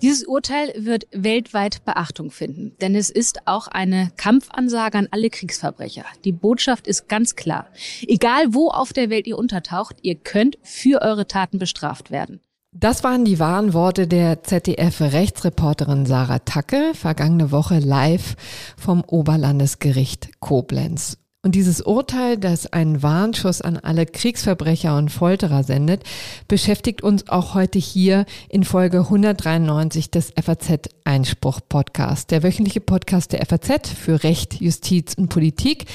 Dieses Urteil wird weltweit Beachtung finden, denn es ist auch eine Kampfansage an alle Kriegsverbrecher. Die Botschaft ist ganz klar. Egal wo auf der Welt ihr untertaucht, ihr könnt für eure Taten bestraft werden. Das waren die wahren Worte der ZDF-Rechtsreporterin Sarah Tacke, vergangene Woche live vom Oberlandesgericht Koblenz. Und dieses Urteil, das einen Warnschuss an alle Kriegsverbrecher und Folterer sendet, beschäftigt uns auch heute hier in Folge 193 des FAZ Einspruch Podcast, der wöchentliche Podcast der FAZ für Recht, Justiz und Politik.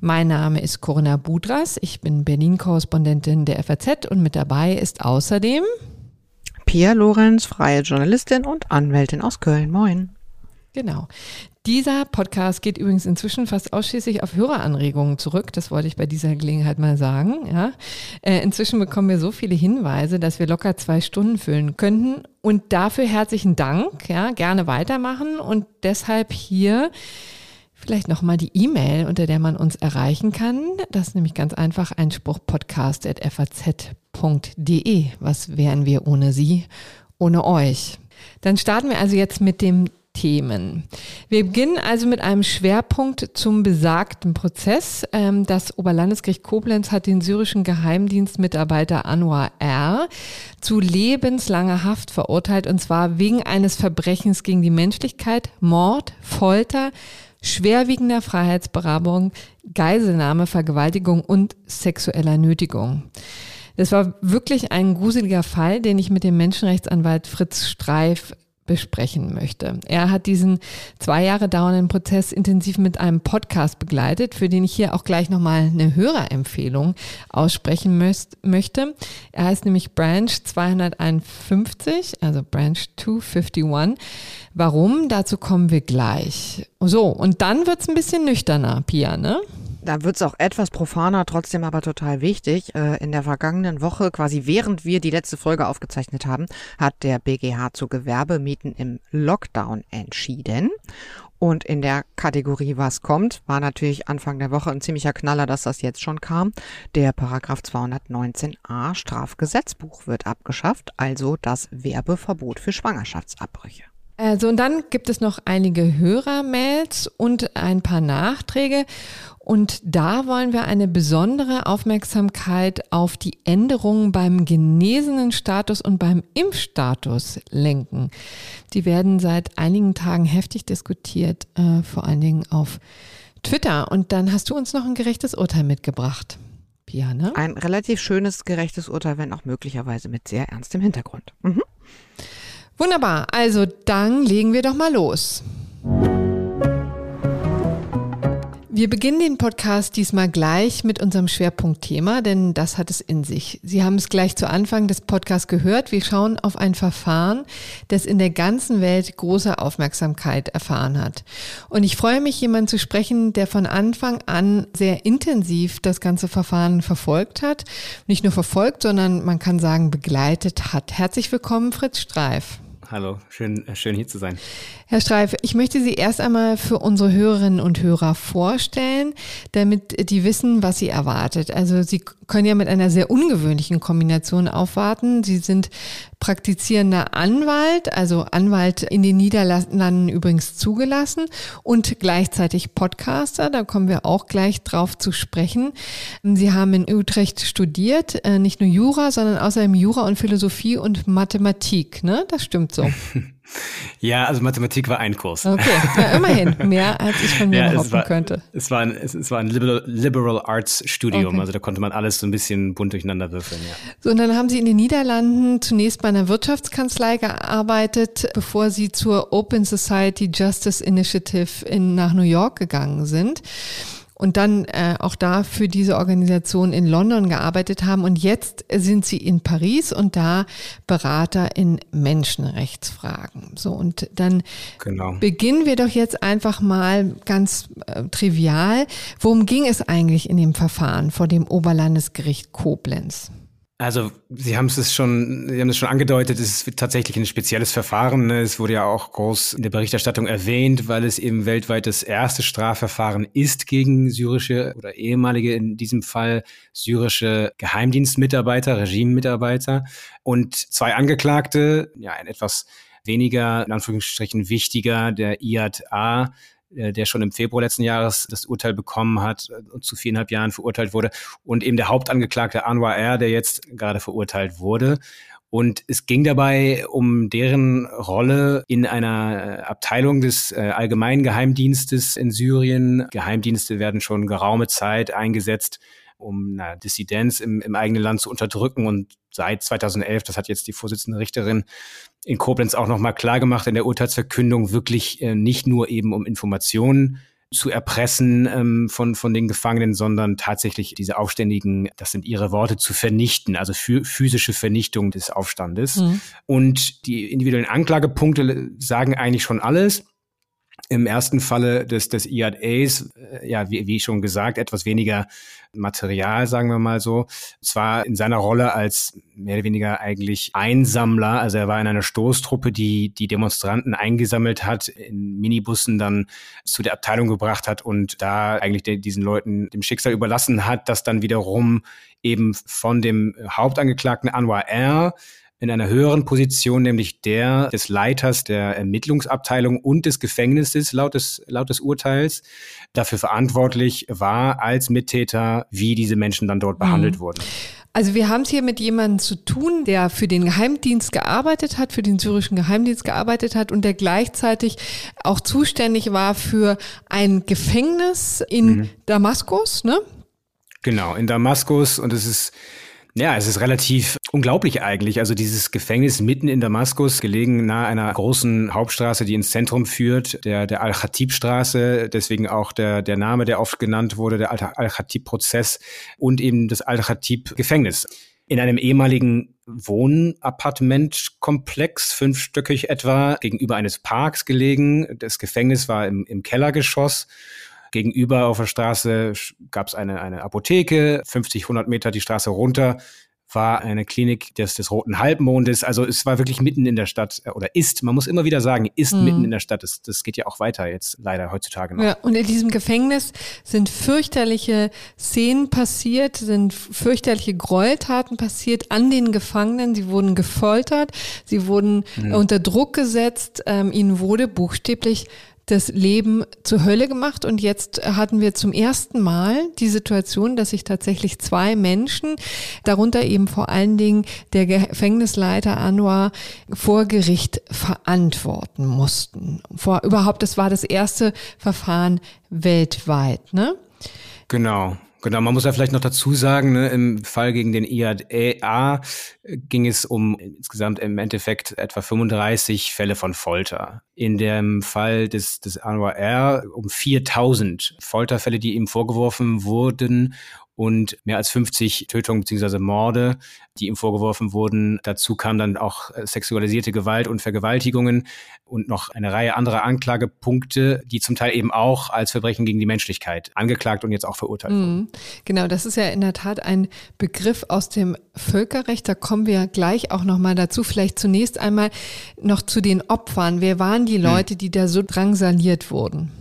Mein Name ist Corinna Budras, ich bin Berlin-Korrespondentin der FAZ und mit dabei ist außerdem Pia Lorenz, freie Journalistin und Anwältin aus Köln. Moin. Genau. Dieser Podcast geht übrigens inzwischen fast ausschließlich auf Höreranregungen zurück. Das wollte ich bei dieser Gelegenheit mal sagen. Ja. Äh, inzwischen bekommen wir so viele Hinweise, dass wir locker zwei Stunden füllen könnten. Und dafür herzlichen Dank. Ja, gerne weitermachen. Und deshalb hier vielleicht nochmal die E-Mail, unter der man uns erreichen kann. Das ist nämlich ganz einfach einspruchpodcast.faz.de. Was wären wir ohne Sie, ohne euch? Dann starten wir also jetzt mit dem Themen. Wir beginnen also mit einem Schwerpunkt zum besagten Prozess. Ähm, das Oberlandesgericht Koblenz hat den syrischen Geheimdienstmitarbeiter Anwar R. zu lebenslanger Haft verurteilt und zwar wegen eines Verbrechens gegen die Menschlichkeit, Mord, Folter, schwerwiegender Freiheitsberaubung, Geiselnahme, Vergewaltigung und sexueller Nötigung. Das war wirklich ein gruseliger Fall, den ich mit dem Menschenrechtsanwalt Fritz Streif besprechen möchte. Er hat diesen zwei Jahre dauernden Prozess intensiv mit einem Podcast begleitet, für den ich hier auch gleich nochmal eine Hörerempfehlung aussprechen möchte. Er heißt nämlich Branch 251, also Branch 251. Warum? Dazu kommen wir gleich. So, und dann wird's ein bisschen nüchterner, Pia, ne? Da wird es auch etwas profaner, trotzdem aber total wichtig. Äh, in der vergangenen Woche, quasi während wir die letzte Folge aufgezeichnet haben, hat der BGH zu Gewerbemieten im Lockdown entschieden. Und in der Kategorie Was kommt, war natürlich Anfang der Woche ein ziemlicher Knaller, dass das jetzt schon kam. Der Paragraph 219a Strafgesetzbuch wird abgeschafft, also das Werbeverbot für Schwangerschaftsabbrüche. Also und dann gibt es noch einige Hörermails und ein paar Nachträge. Und da wollen wir eine besondere Aufmerksamkeit auf die Änderungen beim genesenen Status und beim Impfstatus lenken. Die werden seit einigen Tagen heftig diskutiert, äh, vor allen Dingen auf Twitter. Und dann hast du uns noch ein gerechtes Urteil mitgebracht. Pia, ne? Ein relativ schönes, gerechtes Urteil, wenn auch möglicherweise mit sehr ernstem Hintergrund. Mhm. Wunderbar. Also dann legen wir doch mal los. Wir beginnen den Podcast diesmal gleich mit unserem Schwerpunktthema, denn das hat es in sich. Sie haben es gleich zu Anfang des Podcasts gehört. Wir schauen auf ein Verfahren, das in der ganzen Welt große Aufmerksamkeit erfahren hat. Und ich freue mich, jemanden zu sprechen, der von Anfang an sehr intensiv das ganze Verfahren verfolgt hat. Nicht nur verfolgt, sondern man kann sagen begleitet hat. Herzlich willkommen, Fritz Streif. Hallo, schön, äh, schön hier zu sein. Herr Streif, ich möchte Sie erst einmal für unsere Hörerinnen und Hörer vorstellen, damit die wissen, was sie erwartet. Also Sie können ja mit einer sehr ungewöhnlichen Kombination aufwarten. Sie sind praktizierender Anwalt, also Anwalt in den Niederlanden übrigens zugelassen und gleichzeitig Podcaster. Da kommen wir auch gleich drauf zu sprechen. Sie haben in Utrecht studiert, äh, nicht nur Jura, sondern außerdem Jura und Philosophie und Mathematik. Ne? Das stimmt so. Ja, also Mathematik war ein Kurs. Okay, ja, immerhin. Mehr als ich von mir ja, behaupten war, könnte. Es war ein, es, es war ein Liberal, Liberal Arts Studium, okay. also da konnte man alles so ein bisschen bunt durcheinander würfeln. Ja. So, und dann haben Sie in den Niederlanden zunächst bei einer Wirtschaftskanzlei gearbeitet, bevor Sie zur Open Society Justice Initiative in, nach New York gegangen sind und dann äh, auch da für diese Organisation in London gearbeitet haben. Und jetzt sind sie in Paris und da Berater in Menschenrechtsfragen. So, und dann genau. beginnen wir doch jetzt einfach mal ganz äh, trivial. Worum ging es eigentlich in dem Verfahren vor dem Oberlandesgericht Koblenz? Also Sie haben es schon, Sie haben es schon angedeutet, es ist tatsächlich ein spezielles Verfahren. Ne? Es wurde ja auch groß in der Berichterstattung erwähnt, weil es eben weltweit das erste Strafverfahren ist gegen syrische oder ehemalige, in diesem Fall syrische Geheimdienstmitarbeiter, Regimemitarbeiter und zwei Angeklagte, ja, ein etwas weniger, in Anführungsstrichen wichtiger, der IATA, der schon im Februar letzten Jahres das Urteil bekommen hat und zu viereinhalb Jahren verurteilt wurde. Und eben der Hauptangeklagte Anwar R., der jetzt gerade verurteilt wurde. Und es ging dabei um deren Rolle in einer Abteilung des äh, Allgemeinen Geheimdienstes in Syrien. Geheimdienste werden schon geraume Zeit eingesetzt, um na, Dissidenz im, im eigenen Land zu unterdrücken. Und seit 2011, das hat jetzt die Vorsitzende Richterin in Koblenz auch nochmal klargemacht in der Urteilsverkündung, wirklich äh, nicht nur eben um Informationen zu erpressen ähm, von, von den Gefangenen, sondern tatsächlich diese Aufständigen, das sind ihre Worte, zu vernichten, also physische Vernichtung des Aufstandes. Mhm. Und die individuellen Anklagepunkte sagen eigentlich schon alles. Im ersten Falle des, des IADAs, äh, ja, wie, wie schon gesagt, etwas weniger Material, sagen wir mal so. Zwar in seiner Rolle als mehr oder weniger eigentlich Einsammler, also er war in einer Stoßtruppe, die die Demonstranten eingesammelt hat, in Minibussen dann zu der Abteilung gebracht hat und da eigentlich de, diesen Leuten dem Schicksal überlassen hat, das dann wiederum eben von dem Hauptangeklagten Anwar R in einer höheren Position, nämlich der des Leiters der Ermittlungsabteilung und des Gefängnisses laut des, laut des Urteils, dafür verantwortlich war als Mittäter, wie diese Menschen dann dort behandelt mhm. wurden. Also wir haben es hier mit jemandem zu tun, der für den Geheimdienst gearbeitet hat, für den syrischen Geheimdienst gearbeitet hat und der gleichzeitig auch zuständig war für ein Gefängnis in mhm. Damaskus, ne? Genau, in Damaskus und es ist ja, es ist relativ unglaublich eigentlich. Also dieses Gefängnis mitten in Damaskus, gelegen nahe einer großen Hauptstraße, die ins Zentrum führt, der, der Al-Khatib-Straße, deswegen auch der, der Name, der oft genannt wurde, der Al-Khatib-Prozess und eben das Al-Khatib-Gefängnis. In einem ehemaligen Wohnappartementkomplex, fünfstöckig etwa, gegenüber eines Parks gelegen. Das Gefängnis war im, im Kellergeschoss Gegenüber auf der Straße gab es eine, eine Apotheke, 50, 100 Meter die Straße runter war eine Klinik des, des Roten Halbmondes. Also es war wirklich mitten in der Stadt äh, oder ist, man muss immer wieder sagen, ist mhm. mitten in der Stadt. Das, das geht ja auch weiter jetzt leider heutzutage noch. Ja, und in diesem Gefängnis sind fürchterliche Szenen passiert, sind fürchterliche Gräueltaten passiert an den Gefangenen. Sie wurden gefoltert, sie wurden mhm. unter Druck gesetzt, ähm, ihnen wurde buchstäblich das Leben zur Hölle gemacht und jetzt hatten wir zum ersten Mal die Situation, dass sich tatsächlich zwei Menschen, darunter eben vor allen Dingen der Gefängnisleiter Anwar, vor Gericht verantworten mussten. Vor überhaupt, das war das erste Verfahren weltweit, ne? Genau. Genau, man muss ja vielleicht noch dazu sagen, ne, im Fall gegen den IADA ging es um insgesamt im Endeffekt etwa 35 Fälle von Folter. In dem Fall des, des Anwar R um 4000 Folterfälle, die ihm vorgeworfen wurden und mehr als 50 Tötungen bzw. Morde, die ihm vorgeworfen wurden. Dazu kam dann auch äh, sexualisierte Gewalt und Vergewaltigungen und noch eine Reihe anderer Anklagepunkte, die zum Teil eben auch als Verbrechen gegen die Menschlichkeit angeklagt und jetzt auch verurteilt wurden. Mhm. Genau, das ist ja in der Tat ein Begriff aus dem Völkerrecht. Da kommen wir gleich auch nochmal dazu. Vielleicht zunächst einmal noch zu den Opfern. Wer waren die mhm. Leute, die da so drangsaliert wurden?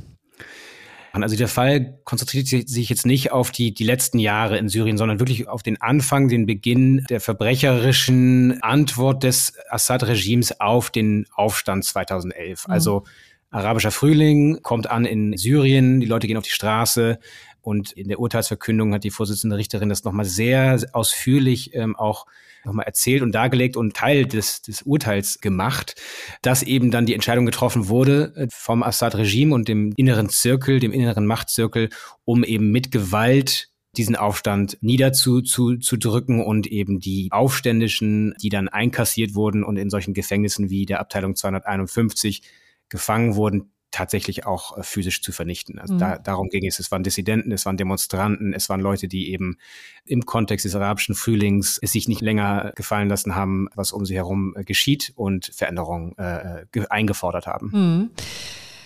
Also der Fall konzentriert sich jetzt nicht auf die, die letzten Jahre in Syrien, sondern wirklich auf den Anfang, den Beginn der verbrecherischen Antwort des Assad-Regimes auf den Aufstand 2011. Mhm. Also arabischer Frühling kommt an in Syrien, die Leute gehen auf die Straße, und in der Urteilsverkündung hat die Vorsitzende Richterin das nochmal sehr ausführlich ähm, auch nochmal erzählt und dargelegt und Teil des, des Urteils gemacht, dass eben dann die Entscheidung getroffen wurde äh, vom Assad-Regime und dem inneren Zirkel, dem inneren Machtzirkel, um eben mit Gewalt diesen Aufstand niederzudrücken und eben die Aufständischen, die dann einkassiert wurden und in solchen Gefängnissen wie der Abteilung 251 gefangen wurden, tatsächlich auch äh, physisch zu vernichten. Also mhm. da, darum ging es. Es waren Dissidenten, es waren Demonstranten, es waren Leute, die eben im Kontext des arabischen Frühlings es sich nicht länger gefallen lassen haben, was um sie herum äh, geschieht und Veränderungen äh, eingefordert haben. Mhm.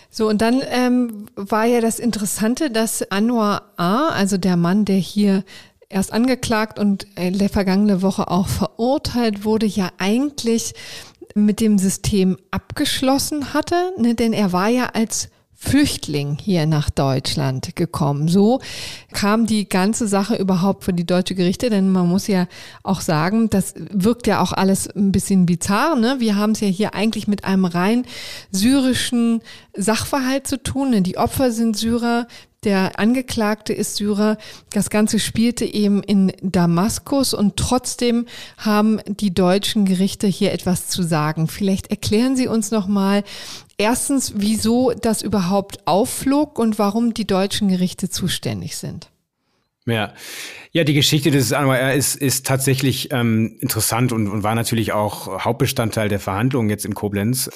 So, und dann ähm, war ja das Interessante, dass Anwar A., also der Mann, der hier erst angeklagt und äh, vergangene Woche auch verurteilt wurde, ja eigentlich mit dem System abgeschlossen hatte, ne? denn er war ja als Flüchtling hier nach Deutschland gekommen. So kam die ganze Sache überhaupt für die deutsche Gerichte, denn man muss ja auch sagen, das wirkt ja auch alles ein bisschen bizarr. Ne? Wir haben es ja hier eigentlich mit einem rein syrischen Sachverhalt zu tun. Ne? Die Opfer sind Syrer, der Angeklagte ist Syrer. Das Ganze spielte eben in Damaskus und trotzdem haben die deutschen Gerichte hier etwas zu sagen. Vielleicht erklären Sie uns noch mal erstens, wieso das überhaupt aufflog und warum die deutschen Gerichte zuständig sind. Ja, ja, die Geschichte des Anwar ist, ist tatsächlich ähm, interessant und, und war natürlich auch Hauptbestandteil der Verhandlungen jetzt in Koblenz.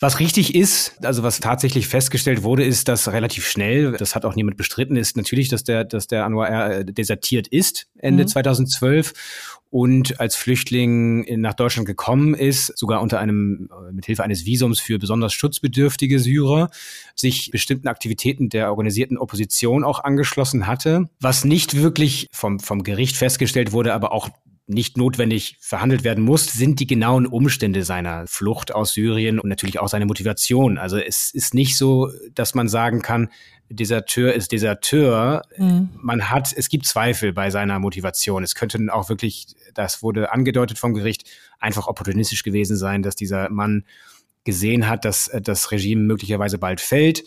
Was richtig ist, also was tatsächlich festgestellt wurde, ist, dass relativ schnell, das hat auch niemand bestritten, ist natürlich, dass der, dass der Anwar R desertiert ist Ende mhm. 2012 und als Flüchtling nach Deutschland gekommen ist, sogar unter einem, mit Hilfe eines Visums für besonders schutzbedürftige Syrer, sich bestimmten Aktivitäten der organisierten Opposition auch angeschlossen hatte, was nicht wirklich vom, vom Gericht festgestellt wurde, aber auch nicht notwendig verhandelt werden muss, sind die genauen Umstände seiner Flucht aus Syrien und natürlich auch seine Motivation. Also es ist nicht so, dass man sagen kann, Deserteur ist Deserteur. Mhm. Man hat, es gibt Zweifel bei seiner Motivation. Es könnte auch wirklich, das wurde angedeutet vom Gericht, einfach opportunistisch gewesen sein, dass dieser Mann gesehen hat, dass das Regime möglicherweise bald fällt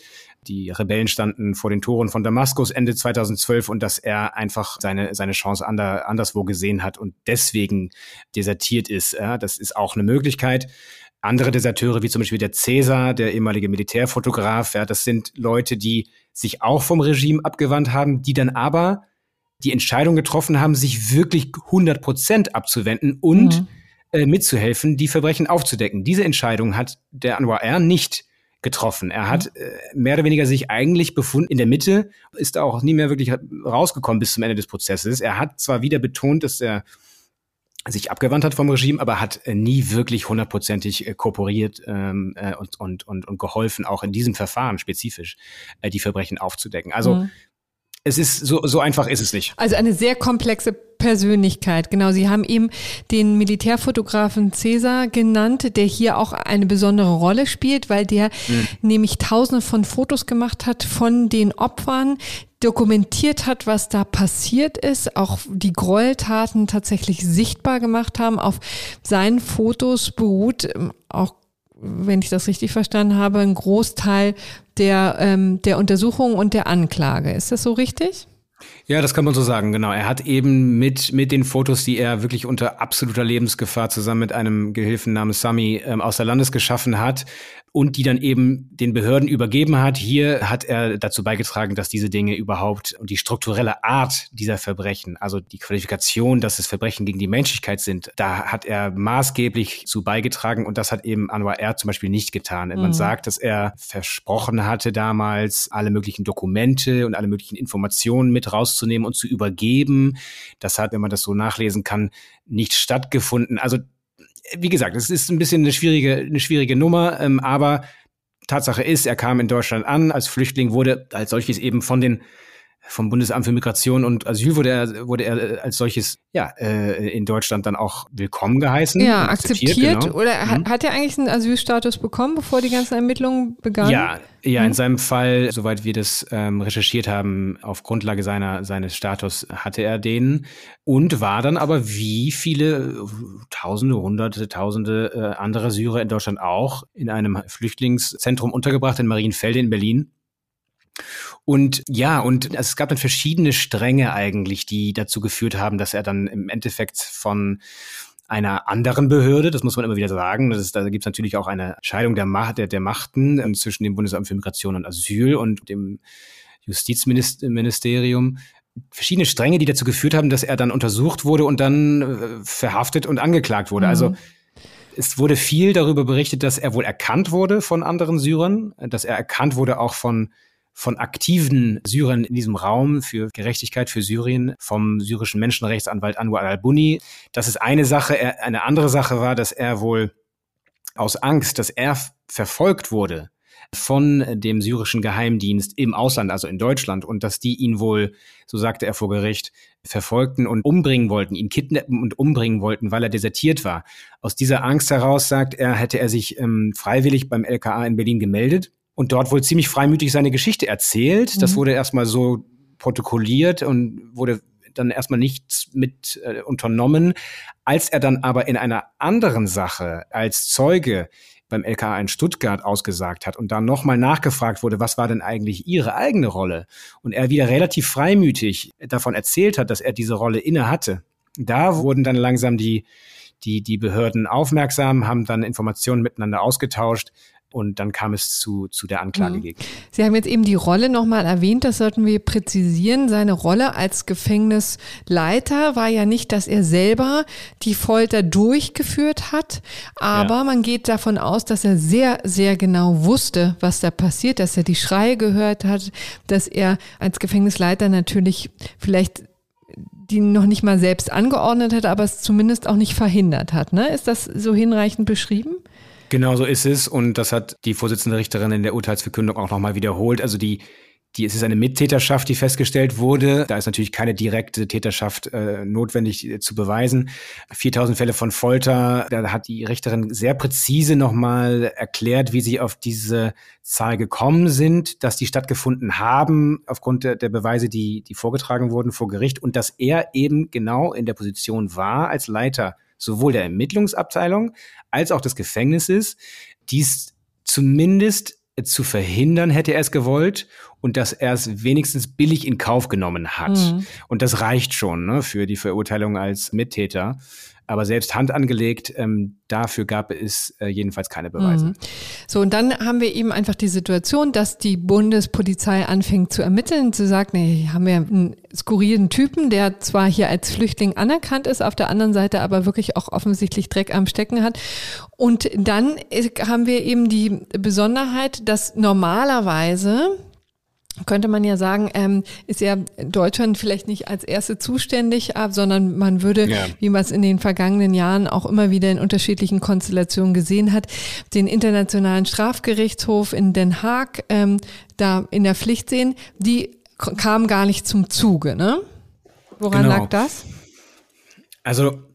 die Rebellen standen vor den Toren von Damaskus Ende 2012 und dass er einfach seine, seine Chance ander, anderswo gesehen hat und deswegen desertiert ist. Ja, das ist auch eine Möglichkeit. Andere Deserteure, wie zum Beispiel der Cäsar, der ehemalige Militärfotograf, ja, das sind Leute, die sich auch vom Regime abgewandt haben, die dann aber die Entscheidung getroffen haben, sich wirklich 100 Prozent abzuwenden und mhm. äh, mitzuhelfen, die Verbrechen aufzudecken. Diese Entscheidung hat der Anwar R. nicht getroffen. Er hat mhm. äh, mehr oder weniger sich eigentlich befunden in der Mitte, ist auch nie mehr wirklich rausgekommen bis zum Ende des Prozesses. Er hat zwar wieder betont, dass er sich abgewandt hat vom Regime, aber hat äh, nie wirklich hundertprozentig äh, kooperiert ähm, äh, und, und, und, und geholfen, auch in diesem Verfahren spezifisch äh, die Verbrechen aufzudecken. Also mhm es ist so, so einfach ist es nicht. Also eine sehr komplexe Persönlichkeit. Genau, Sie haben eben den Militärfotografen Cäsar genannt, der hier auch eine besondere Rolle spielt, weil der mhm. nämlich tausende von Fotos gemacht hat von den Opfern, dokumentiert hat, was da passiert ist, auch die Gräueltaten tatsächlich sichtbar gemacht haben. Auf seinen Fotos beruht ähm, auch wenn ich das richtig verstanden habe, ein Großteil der, ähm, der Untersuchung und der Anklage. Ist das so richtig? Ja, das kann man so sagen, genau. Er hat eben mit, mit den Fotos, die er wirklich unter absoluter Lebensgefahr zusammen mit einem Gehilfen namens Sami ähm, aus der Landes geschaffen hat, und die dann eben den Behörden übergeben hat. Hier hat er dazu beigetragen, dass diese Dinge überhaupt und die strukturelle Art dieser Verbrechen, also die Qualifikation, dass es Verbrechen gegen die Menschlichkeit sind, da hat er maßgeblich zu beigetragen und das hat eben Anwar R. zum Beispiel nicht getan. Mhm. Man sagt, dass er versprochen hatte damals, alle möglichen Dokumente und alle möglichen Informationen mit rauszunehmen und zu übergeben. Das hat, wenn man das so nachlesen kann, nicht stattgefunden. Also wie gesagt, es ist ein bisschen eine schwierige, eine schwierige Nummer, ähm, aber Tatsache ist, er kam in Deutschland an als Flüchtling, wurde als solches eben von den vom Bundesamt für Migration und Asyl wurde er, wurde er als solches ja äh, in Deutschland dann auch willkommen geheißen. Ja, akzeptiert. akzeptiert genau. Oder mhm. hat er eigentlich einen Asylstatus bekommen, bevor die ganzen Ermittlungen begannen? Ja, ja, in mhm. seinem Fall, soweit wir das ähm, recherchiert haben, auf Grundlage seiner, seines Status hatte er den und war dann aber wie viele Tausende, Hunderte, Tausende äh, andere Syrer in Deutschland auch in einem Flüchtlingszentrum untergebracht in Marienfelde in Berlin. Und ja, und es gab dann verschiedene Stränge eigentlich, die dazu geführt haben, dass er dann im Endeffekt von einer anderen Behörde, das muss man immer wieder sagen. Das ist, da gibt es natürlich auch eine Scheidung der, Macht, der, der Machten ähm, zwischen dem Bundesamt für Migration und Asyl und dem Justizministerium. Verschiedene Stränge, die dazu geführt haben, dass er dann untersucht wurde und dann äh, verhaftet und angeklagt wurde. Also mhm. Also es wurde viel darüber berichtet, dass er wohl erkannt wurde von anderen Syrern, dass er erkannt wurde auch von von aktiven Syrern in diesem Raum für Gerechtigkeit für Syrien vom syrischen Menschenrechtsanwalt Anwar al-Buni. Das ist eine Sache. Eine andere Sache war, dass er wohl aus Angst, dass er verfolgt wurde, von dem syrischen Geheimdienst im Ausland, also in Deutschland, und dass die ihn wohl, so sagte er vor Gericht, verfolgten und umbringen wollten, ihn kidnappen und umbringen wollten, weil er desertiert war. Aus dieser Angst heraus, sagt er, hätte er sich ähm, freiwillig beim LKA in Berlin gemeldet und dort wohl ziemlich freimütig seine Geschichte erzählt. Mhm. Das wurde erstmal so protokolliert und wurde dann erstmal nichts mit äh, unternommen. Als er dann aber in einer anderen Sache als Zeuge beim LKA in Stuttgart ausgesagt hat und dann nochmal nachgefragt wurde, was war denn eigentlich ihre eigene Rolle? Und er wieder relativ freimütig davon erzählt hat, dass er diese Rolle inne hatte. Da wurden dann langsam die, die, die Behörden aufmerksam, haben dann Informationen miteinander ausgetauscht und dann kam es zu, zu der Anklage mhm. gegen. Sie haben jetzt eben die Rolle nochmal erwähnt, das sollten wir präzisieren. Seine Rolle als Gefängnisleiter war ja nicht, dass er selber die Folter durchgeführt hat, aber ja. man geht davon aus, dass er sehr, sehr genau wusste, was da passiert, dass er die Schreie gehört hat, dass er als Gefängnisleiter natürlich vielleicht die noch nicht mal selbst angeordnet hat, aber es zumindest auch nicht verhindert hat. Ne? Ist das so hinreichend beschrieben? Genau so ist es und das hat die Vorsitzende Richterin in der Urteilsverkündung auch nochmal wiederholt. Also die, die, es ist eine Mittäterschaft, die festgestellt wurde. Da ist natürlich keine direkte Täterschaft äh, notwendig äh, zu beweisen. 4000 Fälle von Folter, da hat die Richterin sehr präzise nochmal erklärt, wie sie auf diese Zahl gekommen sind, dass die stattgefunden haben aufgrund der, der Beweise, die, die vorgetragen wurden vor Gericht und dass er eben genau in der Position war als Leiter sowohl der Ermittlungsabteilung als auch des Gefängnisses, dies zumindest zu verhindern, hätte er es gewollt und dass er es wenigstens billig in Kauf genommen hat. Mhm. Und das reicht schon ne, für die Verurteilung als Mittäter. Aber selbst Hand angelegt, ähm, dafür gab es äh, jedenfalls keine Beweise. Mhm. So, und dann haben wir eben einfach die Situation, dass die Bundespolizei anfängt zu ermitteln, zu sagen, nee, haben wir einen skurrilen Typen, der zwar hier als Flüchtling anerkannt ist, auf der anderen Seite aber wirklich auch offensichtlich Dreck am Stecken hat. Und dann haben wir eben die Besonderheit, dass normalerweise könnte man ja sagen, ähm, ist ja Deutschland vielleicht nicht als erste zuständig, sondern man würde, ja. wie man es in den vergangenen Jahren auch immer wieder in unterschiedlichen Konstellationen gesehen hat, den Internationalen Strafgerichtshof in Den Haag ähm, da in der Pflicht sehen. Die kam gar nicht zum Zuge, ne? Woran genau. lag das? Also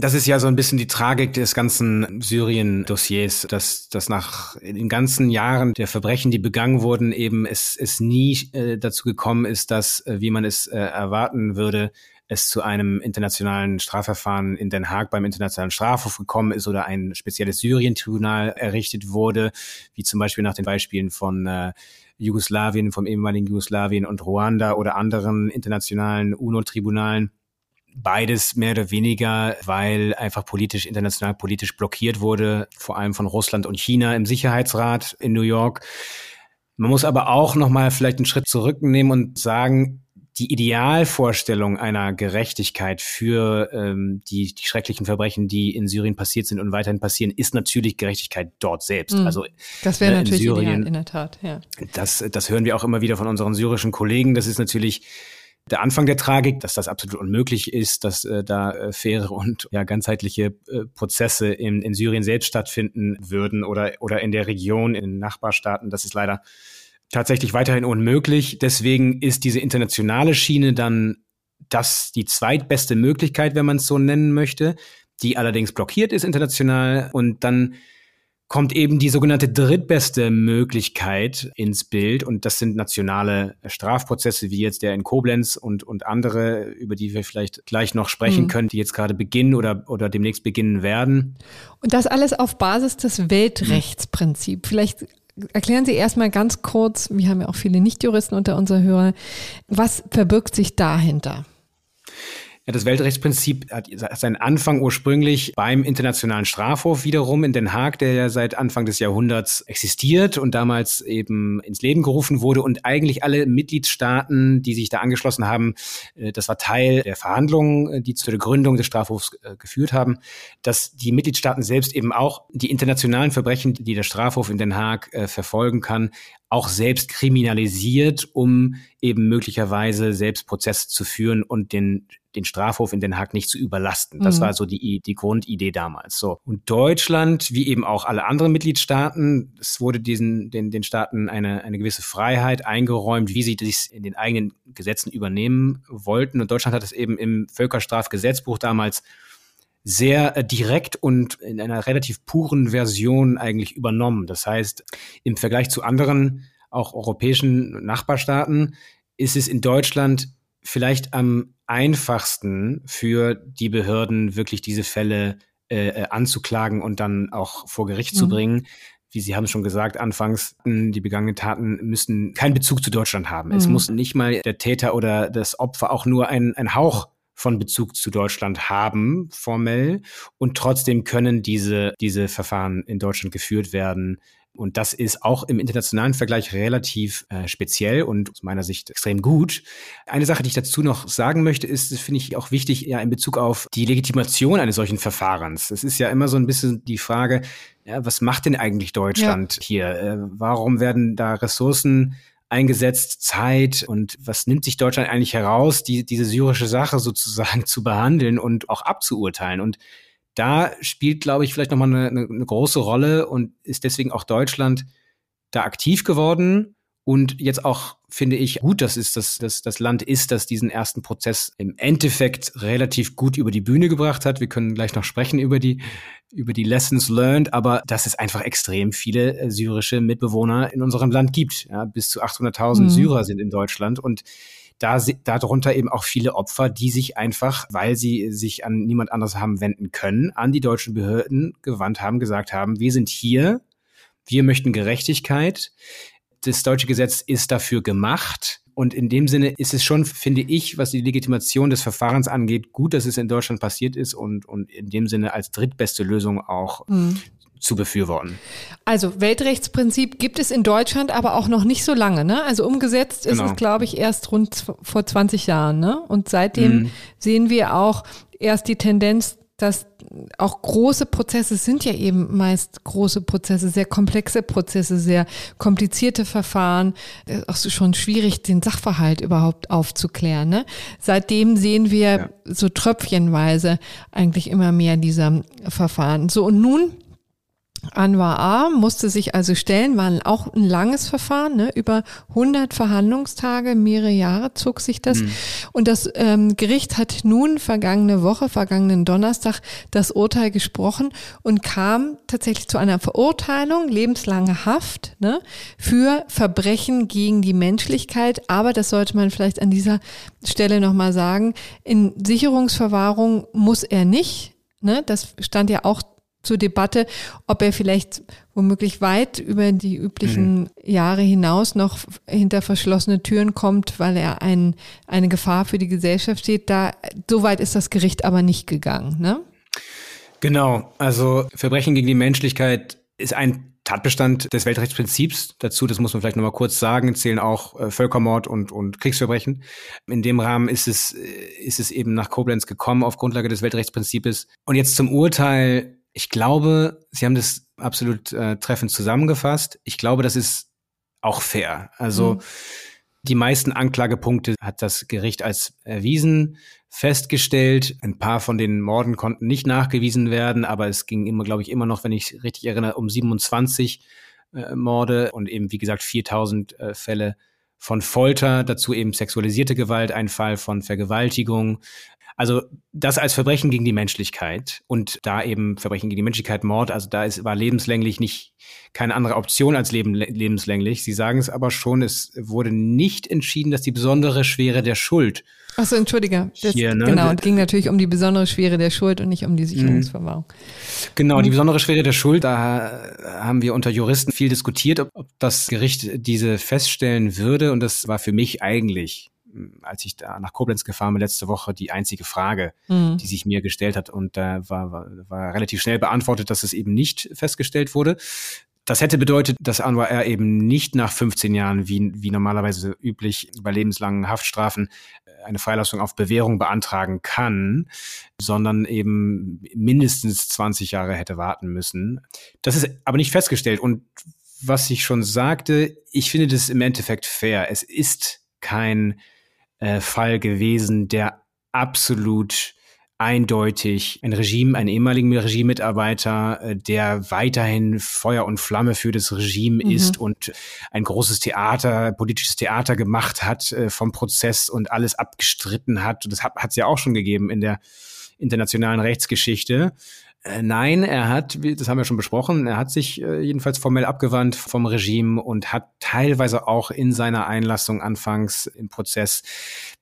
das ist ja so ein bisschen die Tragik des ganzen Syrien-Dossiers, dass, dass nach den ganzen Jahren der Verbrechen, die begangen wurden, eben es, es nie äh, dazu gekommen ist, dass, äh, wie man es äh, erwarten würde, es zu einem internationalen Strafverfahren in Den Haag beim Internationalen Strafhof gekommen ist oder ein spezielles Syrien-Tribunal errichtet wurde, wie zum Beispiel nach den Beispielen von äh, Jugoslawien, vom ehemaligen Jugoslawien und Ruanda oder anderen internationalen UNO-Tribunalen beides mehr oder weniger, weil einfach politisch, international politisch blockiert wurde, vor allem von Russland und China im Sicherheitsrat in New York. Man muss aber auch nochmal vielleicht einen Schritt zurücknehmen und sagen, die Idealvorstellung einer Gerechtigkeit für ähm, die, die schrecklichen Verbrechen, die in Syrien passiert sind und weiterhin passieren, ist natürlich Gerechtigkeit dort selbst. Mm, also das wäre ne, natürlich Syrien, ideal, in der Tat. Ja. Das, das hören wir auch immer wieder von unseren syrischen Kollegen. Das ist natürlich der Anfang der Tragik, dass das absolut unmöglich ist, dass äh, da äh, faire und ja ganzheitliche äh, Prozesse in, in Syrien selbst stattfinden würden oder, oder in der Region, in den Nachbarstaaten. Das ist leider tatsächlich weiterhin unmöglich. Deswegen ist diese internationale Schiene dann das die zweitbeste Möglichkeit, wenn man es so nennen möchte, die allerdings blockiert ist international und dann kommt eben die sogenannte drittbeste Möglichkeit ins Bild und das sind nationale Strafprozesse wie jetzt der in Koblenz und, und andere, über die wir vielleicht gleich noch sprechen mhm. können, die jetzt gerade beginnen oder, oder demnächst beginnen werden. Und das alles auf Basis des Weltrechtsprinzips. Vielleicht erklären Sie erstmal ganz kurz, wir haben ja auch viele Nichtjuristen unter unseren Hörern, was verbirgt sich dahinter? Ja, das Weltrechtsprinzip hat seinen Anfang ursprünglich beim Internationalen Strafhof wiederum in Den Haag, der ja seit Anfang des Jahrhunderts existiert und damals eben ins Leben gerufen wurde. Und eigentlich alle Mitgliedstaaten, die sich da angeschlossen haben, äh, das war Teil der Verhandlungen, äh, die zu der Gründung des Strafhofs äh, geführt haben, dass die Mitgliedstaaten selbst eben auch die internationalen Verbrechen, die der Strafhof in Den Haag verfolgen kann, auch selbst kriminalisiert, um eben möglicherweise selbst Prozesse zu führen und den, den Strafhof in Den Haag nicht zu überlasten. Das mhm. war so die, die Grundidee damals. So. Und Deutschland, wie eben auch alle anderen Mitgliedstaaten, es wurde diesen, den, den Staaten eine, eine gewisse Freiheit eingeräumt, wie sie dies in den eigenen Gesetzen übernehmen wollten. Und Deutschland hat es eben im Völkerstrafgesetzbuch damals sehr äh, direkt und in einer relativ puren Version eigentlich übernommen. Das heißt, im Vergleich zu anderen, auch europäischen Nachbarstaaten, ist es in Deutschland vielleicht am einfachsten für die Behörden, wirklich diese Fälle äh, äh anzuklagen und dann auch vor Gericht mhm. zu bringen. Wie Sie haben schon gesagt, anfangs, die begangenen Taten müssen keinen Bezug zu Deutschland haben. Mhm. Es muss nicht mal der Täter oder das Opfer auch nur ein, ein Hauch von Bezug zu Deutschland haben, formell. Und trotzdem können diese, diese Verfahren in Deutschland geführt werden. Und das ist auch im internationalen Vergleich relativ äh, speziell und aus meiner Sicht extrem gut. Eine Sache, die ich dazu noch sagen möchte, ist, das finde ich auch wichtig, ja, in Bezug auf die Legitimation eines solchen Verfahrens. Es ist ja immer so ein bisschen die Frage, ja, was macht denn eigentlich Deutschland ja. hier? Äh, warum werden da Ressourcen eingesetzt, Zeit und was nimmt sich Deutschland eigentlich heraus, die, diese syrische Sache sozusagen zu behandeln und auch abzuurteilen. Und da spielt, glaube ich, vielleicht nochmal eine, eine große Rolle und ist deswegen auch Deutschland da aktiv geworden und jetzt auch finde ich gut, dass es das, das, das Land ist, das diesen ersten Prozess im Endeffekt relativ gut über die Bühne gebracht hat. Wir können gleich noch sprechen über die, über die Lessons learned, aber dass es einfach extrem viele äh, syrische Mitbewohner in unserem Land gibt. Ja, bis zu 800.000 mhm. Syrer sind in Deutschland und da darunter eben auch viele Opfer, die sich einfach, weil sie sich an niemand anderes haben wenden können, an die deutschen Behörden gewandt haben, gesagt haben, wir sind hier, wir möchten Gerechtigkeit das deutsche Gesetz ist dafür gemacht. Und in dem Sinne ist es schon, finde ich, was die Legitimation des Verfahrens angeht, gut, dass es in Deutschland passiert ist und, und in dem Sinne als drittbeste Lösung auch mhm. zu befürworten. Also Weltrechtsprinzip gibt es in Deutschland aber auch noch nicht so lange. Ne? Also umgesetzt ist genau. es, glaube ich, erst rund vor 20 Jahren. Ne? Und seitdem mhm. sehen wir auch erst die Tendenz, dass auch große Prozesse sind ja eben meist große Prozesse, sehr komplexe Prozesse, sehr komplizierte Verfahren. Auch schon schwierig, den Sachverhalt überhaupt aufzuklären. Ne? Seitdem sehen wir ja. so tröpfchenweise eigentlich immer mehr dieser Verfahren. So, und nun Anwar A. musste sich also stellen, war auch ein langes Verfahren, ne? über 100 Verhandlungstage, mehrere Jahre zog sich das. Mhm. Und das ähm, Gericht hat nun vergangene Woche, vergangenen Donnerstag, das Urteil gesprochen und kam tatsächlich zu einer Verurteilung, lebenslange Haft ne? für Verbrechen gegen die Menschlichkeit. Aber das sollte man vielleicht an dieser Stelle nochmal sagen, in Sicherungsverwahrung muss er nicht. Ne? Das stand ja auch zur Debatte, ob er vielleicht womöglich weit über die üblichen mhm. Jahre hinaus noch hinter verschlossene Türen kommt, weil er ein, eine Gefahr für die Gesellschaft steht. Da, so weit ist das Gericht aber nicht gegangen, ne? Genau. Also Verbrechen gegen die Menschlichkeit ist ein Tatbestand des Weltrechtsprinzips. Dazu, das muss man vielleicht nochmal kurz sagen, zählen auch äh, Völkermord und, und Kriegsverbrechen. In dem Rahmen ist es, äh, ist es eben nach Koblenz gekommen auf Grundlage des Weltrechtsprinzips. Und jetzt zum Urteil ich glaube, Sie haben das absolut äh, treffend zusammengefasst. Ich glaube, das ist auch fair. Also mhm. die meisten Anklagepunkte hat das Gericht als erwiesen festgestellt. Ein paar von den Morden konnten nicht nachgewiesen werden, aber es ging immer, glaube ich, immer noch, wenn ich richtig erinnere, um 27 äh, Morde und eben, wie gesagt, 4000 äh, Fälle von Folter, dazu eben sexualisierte Gewalt, ein Fall von Vergewaltigung, also das als Verbrechen gegen die Menschlichkeit und da eben Verbrechen gegen die Menschlichkeit, Mord, also da ist, war lebenslänglich nicht keine andere Option als leben, lebenslänglich. Sie sagen es aber schon, es wurde nicht entschieden, dass die besondere Schwere der Schuld. Achso, entschuldige. Das, hier, ne? Genau, es ging natürlich um die besondere Schwere der Schuld und nicht um die mhm. Sicherungsverwahrung. Genau, die besondere Schwere der Schuld, da haben wir unter Juristen viel diskutiert, ob das Gericht diese feststellen würde und das war für mich eigentlich als ich da nach Koblenz gefahren bin letzte Woche, die einzige Frage, mhm. die sich mir gestellt hat. Und da äh, war, war, war relativ schnell beantwortet, dass es eben nicht festgestellt wurde. Das hätte bedeutet, dass Anwar R. eben nicht nach 15 Jahren, wie, wie normalerweise üblich bei lebenslangen Haftstrafen, äh, eine Freilassung auf Bewährung beantragen kann, sondern eben mindestens 20 Jahre hätte warten müssen. Das ist aber nicht festgestellt. Und was ich schon sagte, ich finde das im Endeffekt fair. Es ist kein äh, Fall gewesen, der absolut eindeutig ein Regime, einen ehemaligen Regimemitarbeiter, äh, der weiterhin Feuer und Flamme für das Regime mhm. ist und ein großes Theater, politisches Theater gemacht hat äh, vom Prozess und alles abgestritten hat. Das hat es ja auch schon gegeben in der internationalen Rechtsgeschichte. Äh, nein, er hat, das haben wir schon besprochen, er hat sich äh, jedenfalls formell abgewandt vom Regime und hat teilweise auch in seiner Einlassung anfangs im Prozess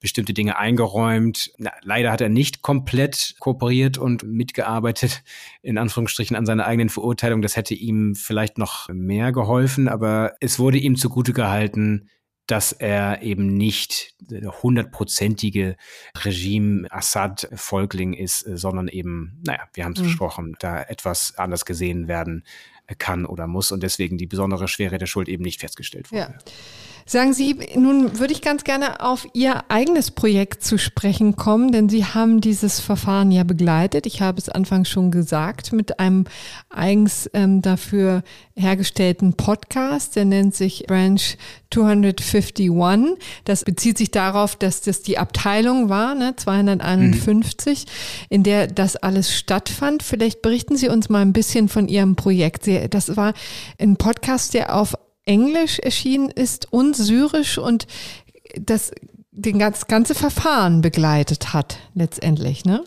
bestimmte Dinge eingeräumt. Leider hat er nicht komplett kooperiert und mitgearbeitet, in Anführungsstrichen, an seiner eigenen Verurteilung. Das hätte ihm vielleicht noch mehr geholfen, aber es wurde ihm zugute gehalten, dass er eben nicht der hundertprozentige Regime Assad-Folgling ist, sondern eben, naja, wir haben es mhm. besprochen, da etwas anders gesehen werden kann oder muss und deswegen die besondere Schwere der Schuld eben nicht festgestellt wurde. Ja. Sagen Sie, nun würde ich ganz gerne auf Ihr eigenes Projekt zu sprechen kommen, denn Sie haben dieses Verfahren ja begleitet. Ich habe es anfangs schon gesagt, mit einem eigens ähm, dafür hergestellten Podcast, der nennt sich Branch 251. Das bezieht sich darauf, dass das die Abteilung war, ne, 251, mhm. in der das alles stattfand. Vielleicht berichten Sie uns mal ein bisschen von Ihrem Projekt. Das war ein Podcast, der auf Englisch erschienen ist und Syrisch und das den ganz, ganze Verfahren begleitet hat letztendlich, ne?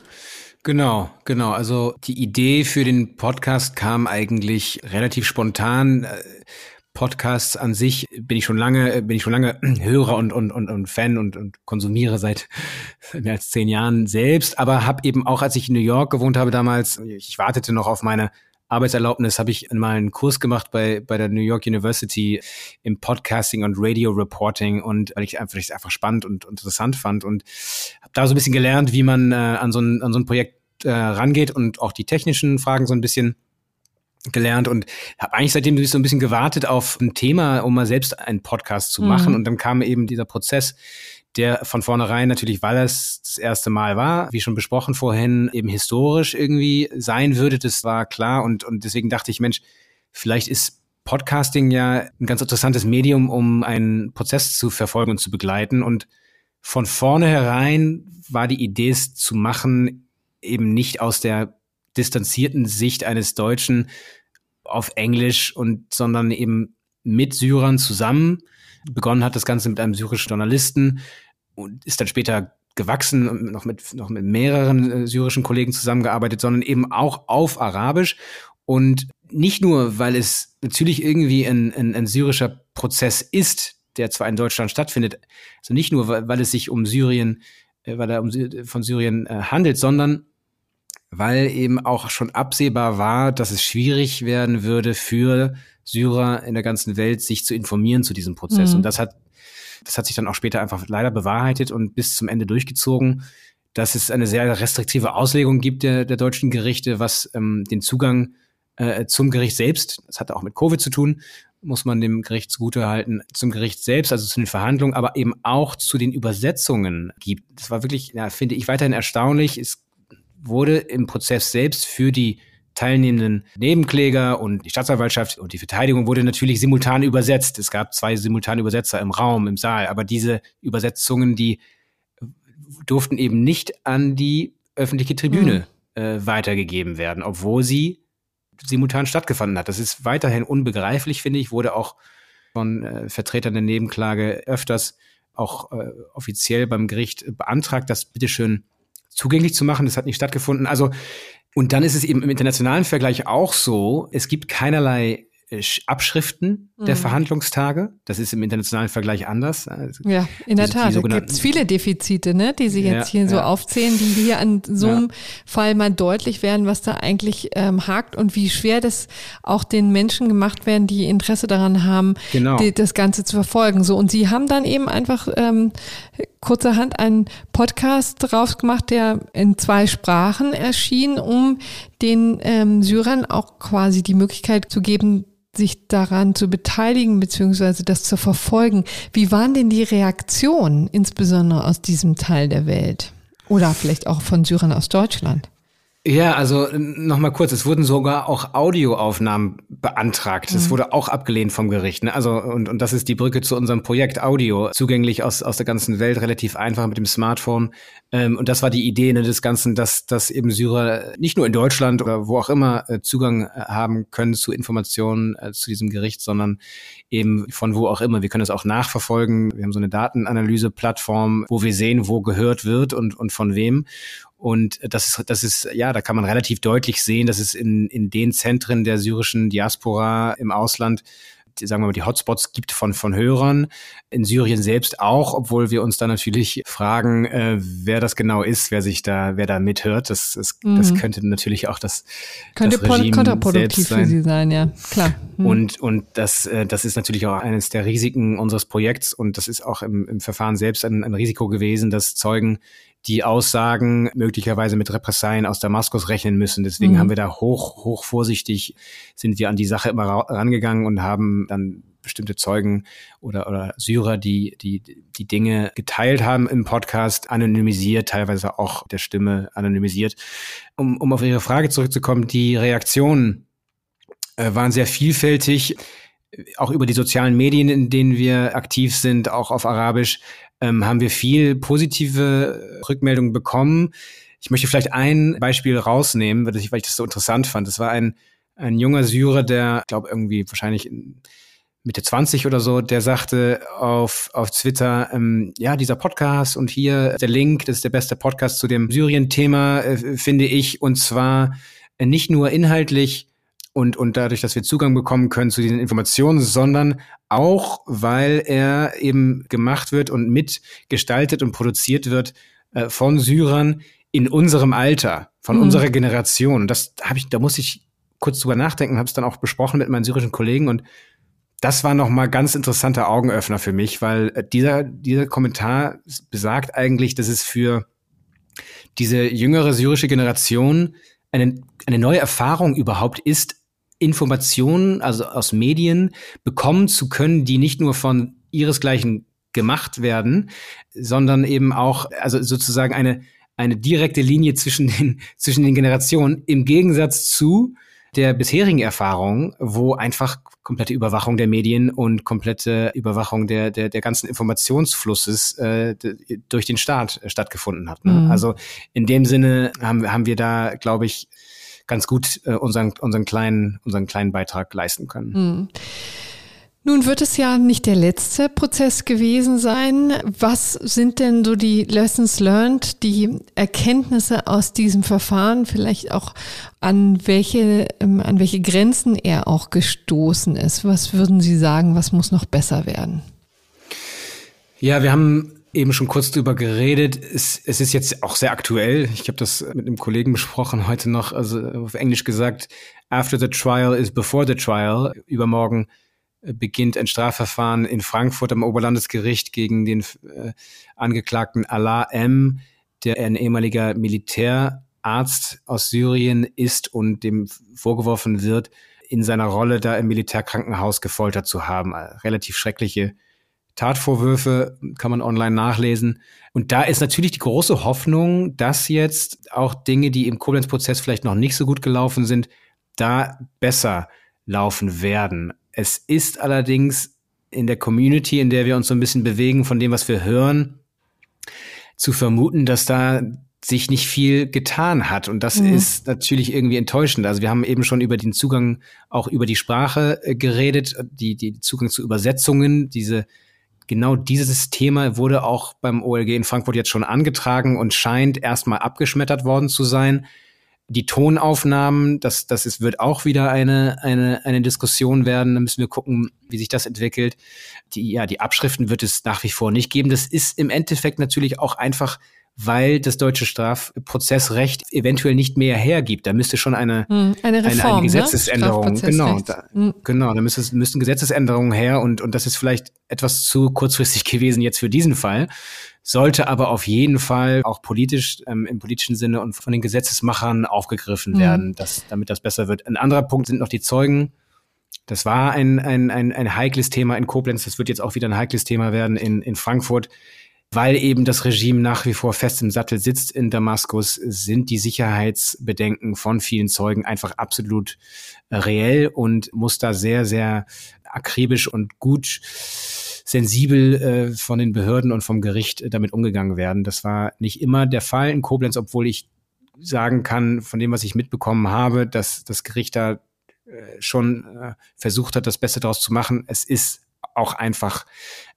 Genau, genau. Also die Idee für den Podcast kam eigentlich relativ spontan. Podcasts an sich bin ich schon lange, bin ich schon lange Hörer und, und, und, und Fan und, und konsumiere seit mehr als zehn Jahren selbst, aber habe eben auch, als ich in New York gewohnt habe damals, ich wartete noch auf meine Arbeitserlaubnis habe ich mal einen Kurs gemacht bei, bei der New York University im Podcasting und Radio Reporting und weil ich einfach, ich einfach spannend und interessant fand und habe da so ein bisschen gelernt, wie man äh, an, so ein, an so ein Projekt äh, rangeht und auch die technischen Fragen so ein bisschen gelernt und habe eigentlich seitdem so ein bisschen gewartet auf ein Thema, um mal selbst einen Podcast zu machen. Mhm. Und dann kam eben dieser Prozess, der von vornherein natürlich, weil es das erste Mal war, wie schon besprochen vorhin, eben historisch irgendwie sein würde. Das war klar und, und deswegen dachte ich, Mensch, vielleicht ist Podcasting ja ein ganz interessantes Medium, um einen Prozess zu verfolgen und zu begleiten. Und von vornherein war die Idee, es zu machen, eben nicht aus der distanzierten Sicht eines Deutschen auf Englisch und, sondern eben mit Syrern zusammen begonnen hat das Ganze mit einem syrischen Journalisten und ist dann später gewachsen und noch mit, noch mit mehreren äh, syrischen Kollegen zusammengearbeitet, sondern eben auch auf Arabisch. Und nicht nur, weil es natürlich irgendwie ein, ein, ein syrischer Prozess ist, der zwar in Deutschland stattfindet, also nicht nur, weil, weil es sich um Syrien, äh, weil er um, von Syrien äh, handelt, sondern weil eben auch schon absehbar war, dass es schwierig werden würde für Syrer in der ganzen Welt, sich zu informieren zu diesem Prozess. Mhm. Und das hat, das hat sich dann auch später einfach leider bewahrheitet und bis zum Ende durchgezogen, dass es eine sehr restriktive Auslegung gibt der, der deutschen Gerichte, was ähm, den Zugang äh, zum Gericht selbst, das hat auch mit Covid zu tun, muss man dem Gericht zugutehalten, zum Gericht selbst, also zu den Verhandlungen, aber eben auch zu den Übersetzungen gibt. Das war wirklich, ja, finde ich weiterhin erstaunlich. Es wurde im Prozess selbst für die teilnehmenden Nebenkläger und die Staatsanwaltschaft und die Verteidigung wurde natürlich simultan übersetzt. Es gab zwei simultane Übersetzer im Raum, im Saal, aber diese Übersetzungen, die durften eben nicht an die öffentliche Tribüne mhm. äh, weitergegeben werden, obwohl sie simultan stattgefunden hat. Das ist weiterhin unbegreiflich, finde ich, wurde auch von äh, Vertretern der Nebenklage öfters auch äh, offiziell beim Gericht beantragt, das bitteschön zugänglich zu machen. Das hat nicht stattgefunden. Also und dann ist es eben im internationalen Vergleich auch so, es gibt keinerlei äh, Abschriften der mhm. Verhandlungstage. Das ist im internationalen Vergleich anders. Also ja, in der Tat. Da gibt es viele Defizite, ne, die Sie jetzt ja, hier so ja. aufzählen, die hier an so einem ja. Fall mal deutlich werden, was da eigentlich ähm, hakt und wie schwer das auch den Menschen gemacht werden, die Interesse daran haben, genau. die, das Ganze zu verfolgen. So und Sie haben dann eben einfach ähm, kurzerhand einen Podcast drauf gemacht, der in zwei Sprachen erschien, um den ähm, Syrern auch quasi die Möglichkeit zu geben, sich daran zu beteiligen beziehungsweise das zu verfolgen. Wie waren denn die Reaktionen, insbesondere aus diesem Teil der Welt? Oder vielleicht auch von Syrern aus Deutschland? Ja, also nochmal kurz, es wurden sogar auch Audioaufnahmen beantragt. Das mhm. wurde auch abgelehnt vom Gericht. Ne? Also, und, und das ist die Brücke zu unserem Projekt Audio, zugänglich aus, aus der ganzen Welt, relativ einfach mit dem Smartphone. Ähm, und das war die Idee ne, des Ganzen, dass, dass eben Syrer nicht nur in Deutschland oder wo auch immer äh, Zugang äh, haben können zu Informationen äh, zu diesem Gericht, sondern eben von wo auch immer. Wir können das auch nachverfolgen. Wir haben so eine Datenanalyse-Plattform, wo wir sehen, wo gehört wird und, und von wem. Und das ist, das ist, ja, da kann man relativ deutlich sehen, dass es in, in den Zentren der syrischen Diaspora im Ausland die, sagen wir mal, die Hotspots gibt von, von Hörern. In Syrien selbst auch, obwohl wir uns da natürlich fragen, äh, wer das genau ist, wer sich da, wer da mithört. Das, das, mhm. das könnte natürlich auch das, könnte das Regime kontraproduktiv für Sie sein, ja, klar. Mhm. Und, und das, äh, das ist natürlich auch eines der Risiken unseres Projekts und das ist auch im, im Verfahren selbst ein, ein Risiko gewesen, dass Zeugen die Aussagen möglicherweise mit Repressalien aus Damaskus rechnen müssen. Deswegen mhm. haben wir da hoch, hoch vorsichtig, sind wir an die Sache immer rangegangen und haben dann bestimmte Zeugen oder, oder Syrer, die, die die Dinge geteilt haben im Podcast, anonymisiert, teilweise auch der Stimme anonymisiert. Um, um auf Ihre Frage zurückzukommen, die Reaktionen äh, waren sehr vielfältig, auch über die sozialen Medien, in denen wir aktiv sind, auch auf Arabisch ähm, haben wir viel positive Rückmeldungen bekommen. Ich möchte vielleicht ein Beispiel rausnehmen, weil ich, weil ich das so interessant fand. Das war ein, ein junger Syrer, der, glaube irgendwie wahrscheinlich Mitte 20 oder so, der sagte auf, auf Twitter, ähm, ja, dieser Podcast und hier der Link, das ist der beste Podcast zu dem Syrien-Thema, äh, finde ich, und zwar äh, nicht nur inhaltlich und, und dadurch, dass wir Zugang bekommen können zu diesen Informationen, sondern auch, weil er eben gemacht wird und mitgestaltet und produziert wird äh, von Syrern in unserem Alter, von mhm. unserer Generation. Das habe ich, da muss ich kurz drüber nachdenken, habe es dann auch besprochen mit meinen syrischen Kollegen und das war noch mal ganz interessanter Augenöffner für mich, weil äh, dieser dieser Kommentar besagt eigentlich, dass es für diese jüngere syrische Generation eine, eine neue Erfahrung überhaupt ist, Informationen, also aus Medien, bekommen zu können, die nicht nur von ihresgleichen gemacht werden, sondern eben auch, also sozusagen eine, eine direkte Linie zwischen den, zwischen den Generationen im Gegensatz zu der bisherigen Erfahrung, wo einfach komplette Überwachung der Medien und komplette Überwachung der, der, der ganzen Informationsflusses äh, durch den Staat stattgefunden hat. Ne? Mhm. Also in dem Sinne haben, haben wir da, glaube ich, ganz gut äh, unseren, unseren, kleinen, unseren kleinen Beitrag leisten können. Hm. Nun wird es ja nicht der letzte Prozess gewesen sein. Was sind denn so die Lessons learned, die Erkenntnisse aus diesem Verfahren, vielleicht auch an welche, ähm, an welche Grenzen er auch gestoßen ist? Was würden Sie sagen, was muss noch besser werden? Ja, wir haben eben schon kurz drüber geredet. Es, es ist jetzt auch sehr aktuell. Ich habe das mit einem Kollegen besprochen heute noch, also auf Englisch gesagt, after the trial is before the trial. Übermorgen äh, beginnt ein Strafverfahren in Frankfurt am Oberlandesgericht gegen den äh, Angeklagten Allah M., der ein ehemaliger Militärarzt aus Syrien ist und dem vorgeworfen wird, in seiner Rolle da im Militärkrankenhaus gefoltert zu haben. Relativ schreckliche Tatvorwürfe kann man online nachlesen. Und da ist natürlich die große Hoffnung, dass jetzt auch Dinge, die im Koblenz-Prozess vielleicht noch nicht so gut gelaufen sind, da besser laufen werden. Es ist allerdings in der Community, in der wir uns so ein bisschen bewegen, von dem, was wir hören, zu vermuten, dass da sich nicht viel getan hat. Und das mhm. ist natürlich irgendwie enttäuschend. Also wir haben eben schon über den Zugang auch über die Sprache äh, geredet, die, die Zugang zu Übersetzungen, diese genau dieses Thema wurde auch beim OLG in Frankfurt jetzt schon angetragen und scheint erstmal abgeschmettert worden zu sein. Die Tonaufnahmen, das, das ist, wird auch wieder eine, eine, eine Diskussion werden. Da müssen wir gucken, wie sich das entwickelt. Die, ja, die Abschriften wird es nach wie vor nicht geben. Das ist im Endeffekt natürlich auch einfach weil das deutsche Strafprozessrecht eventuell nicht mehr hergibt. Da müsste schon eine, hm, eine, Reform, eine, eine Gesetzesänderung, ne? genau, da, hm. genau, da müsste, müssten Gesetzesänderungen her und, und das ist vielleicht etwas zu kurzfristig gewesen jetzt für diesen Fall, sollte aber auf jeden Fall auch politisch, ähm, im politischen Sinne und von den Gesetzesmachern aufgegriffen hm. werden, dass, damit das besser wird. Ein anderer Punkt sind noch die Zeugen. Das war ein, ein, ein, ein heikles Thema in Koblenz, das wird jetzt auch wieder ein heikles Thema werden in, in Frankfurt weil eben das Regime nach wie vor fest im Sattel sitzt in Damaskus, sind die Sicherheitsbedenken von vielen Zeugen einfach absolut äh, reell und muss da sehr, sehr akribisch und gut sensibel äh, von den Behörden und vom Gericht äh, damit umgegangen werden. Das war nicht immer der Fall in Koblenz, obwohl ich sagen kann, von dem, was ich mitbekommen habe, dass das Gericht da äh, schon äh, versucht hat, das Beste daraus zu machen. Es ist auch einfach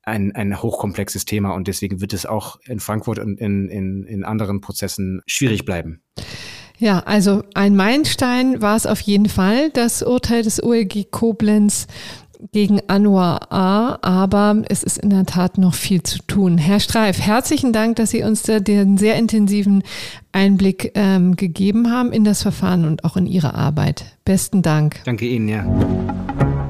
ein, ein hochkomplexes Thema und deswegen wird es auch in Frankfurt und in, in, in anderen Prozessen schwierig bleiben. Ja, also ein Meilenstein war es auf jeden Fall, das Urteil des OLG Koblenz gegen Anwar A, aber es ist in der Tat noch viel zu tun. Herr Streif, herzlichen Dank, dass Sie uns da den sehr intensiven Einblick ähm, gegeben haben in das Verfahren und auch in Ihre Arbeit. Besten Dank. Danke Ihnen, ja.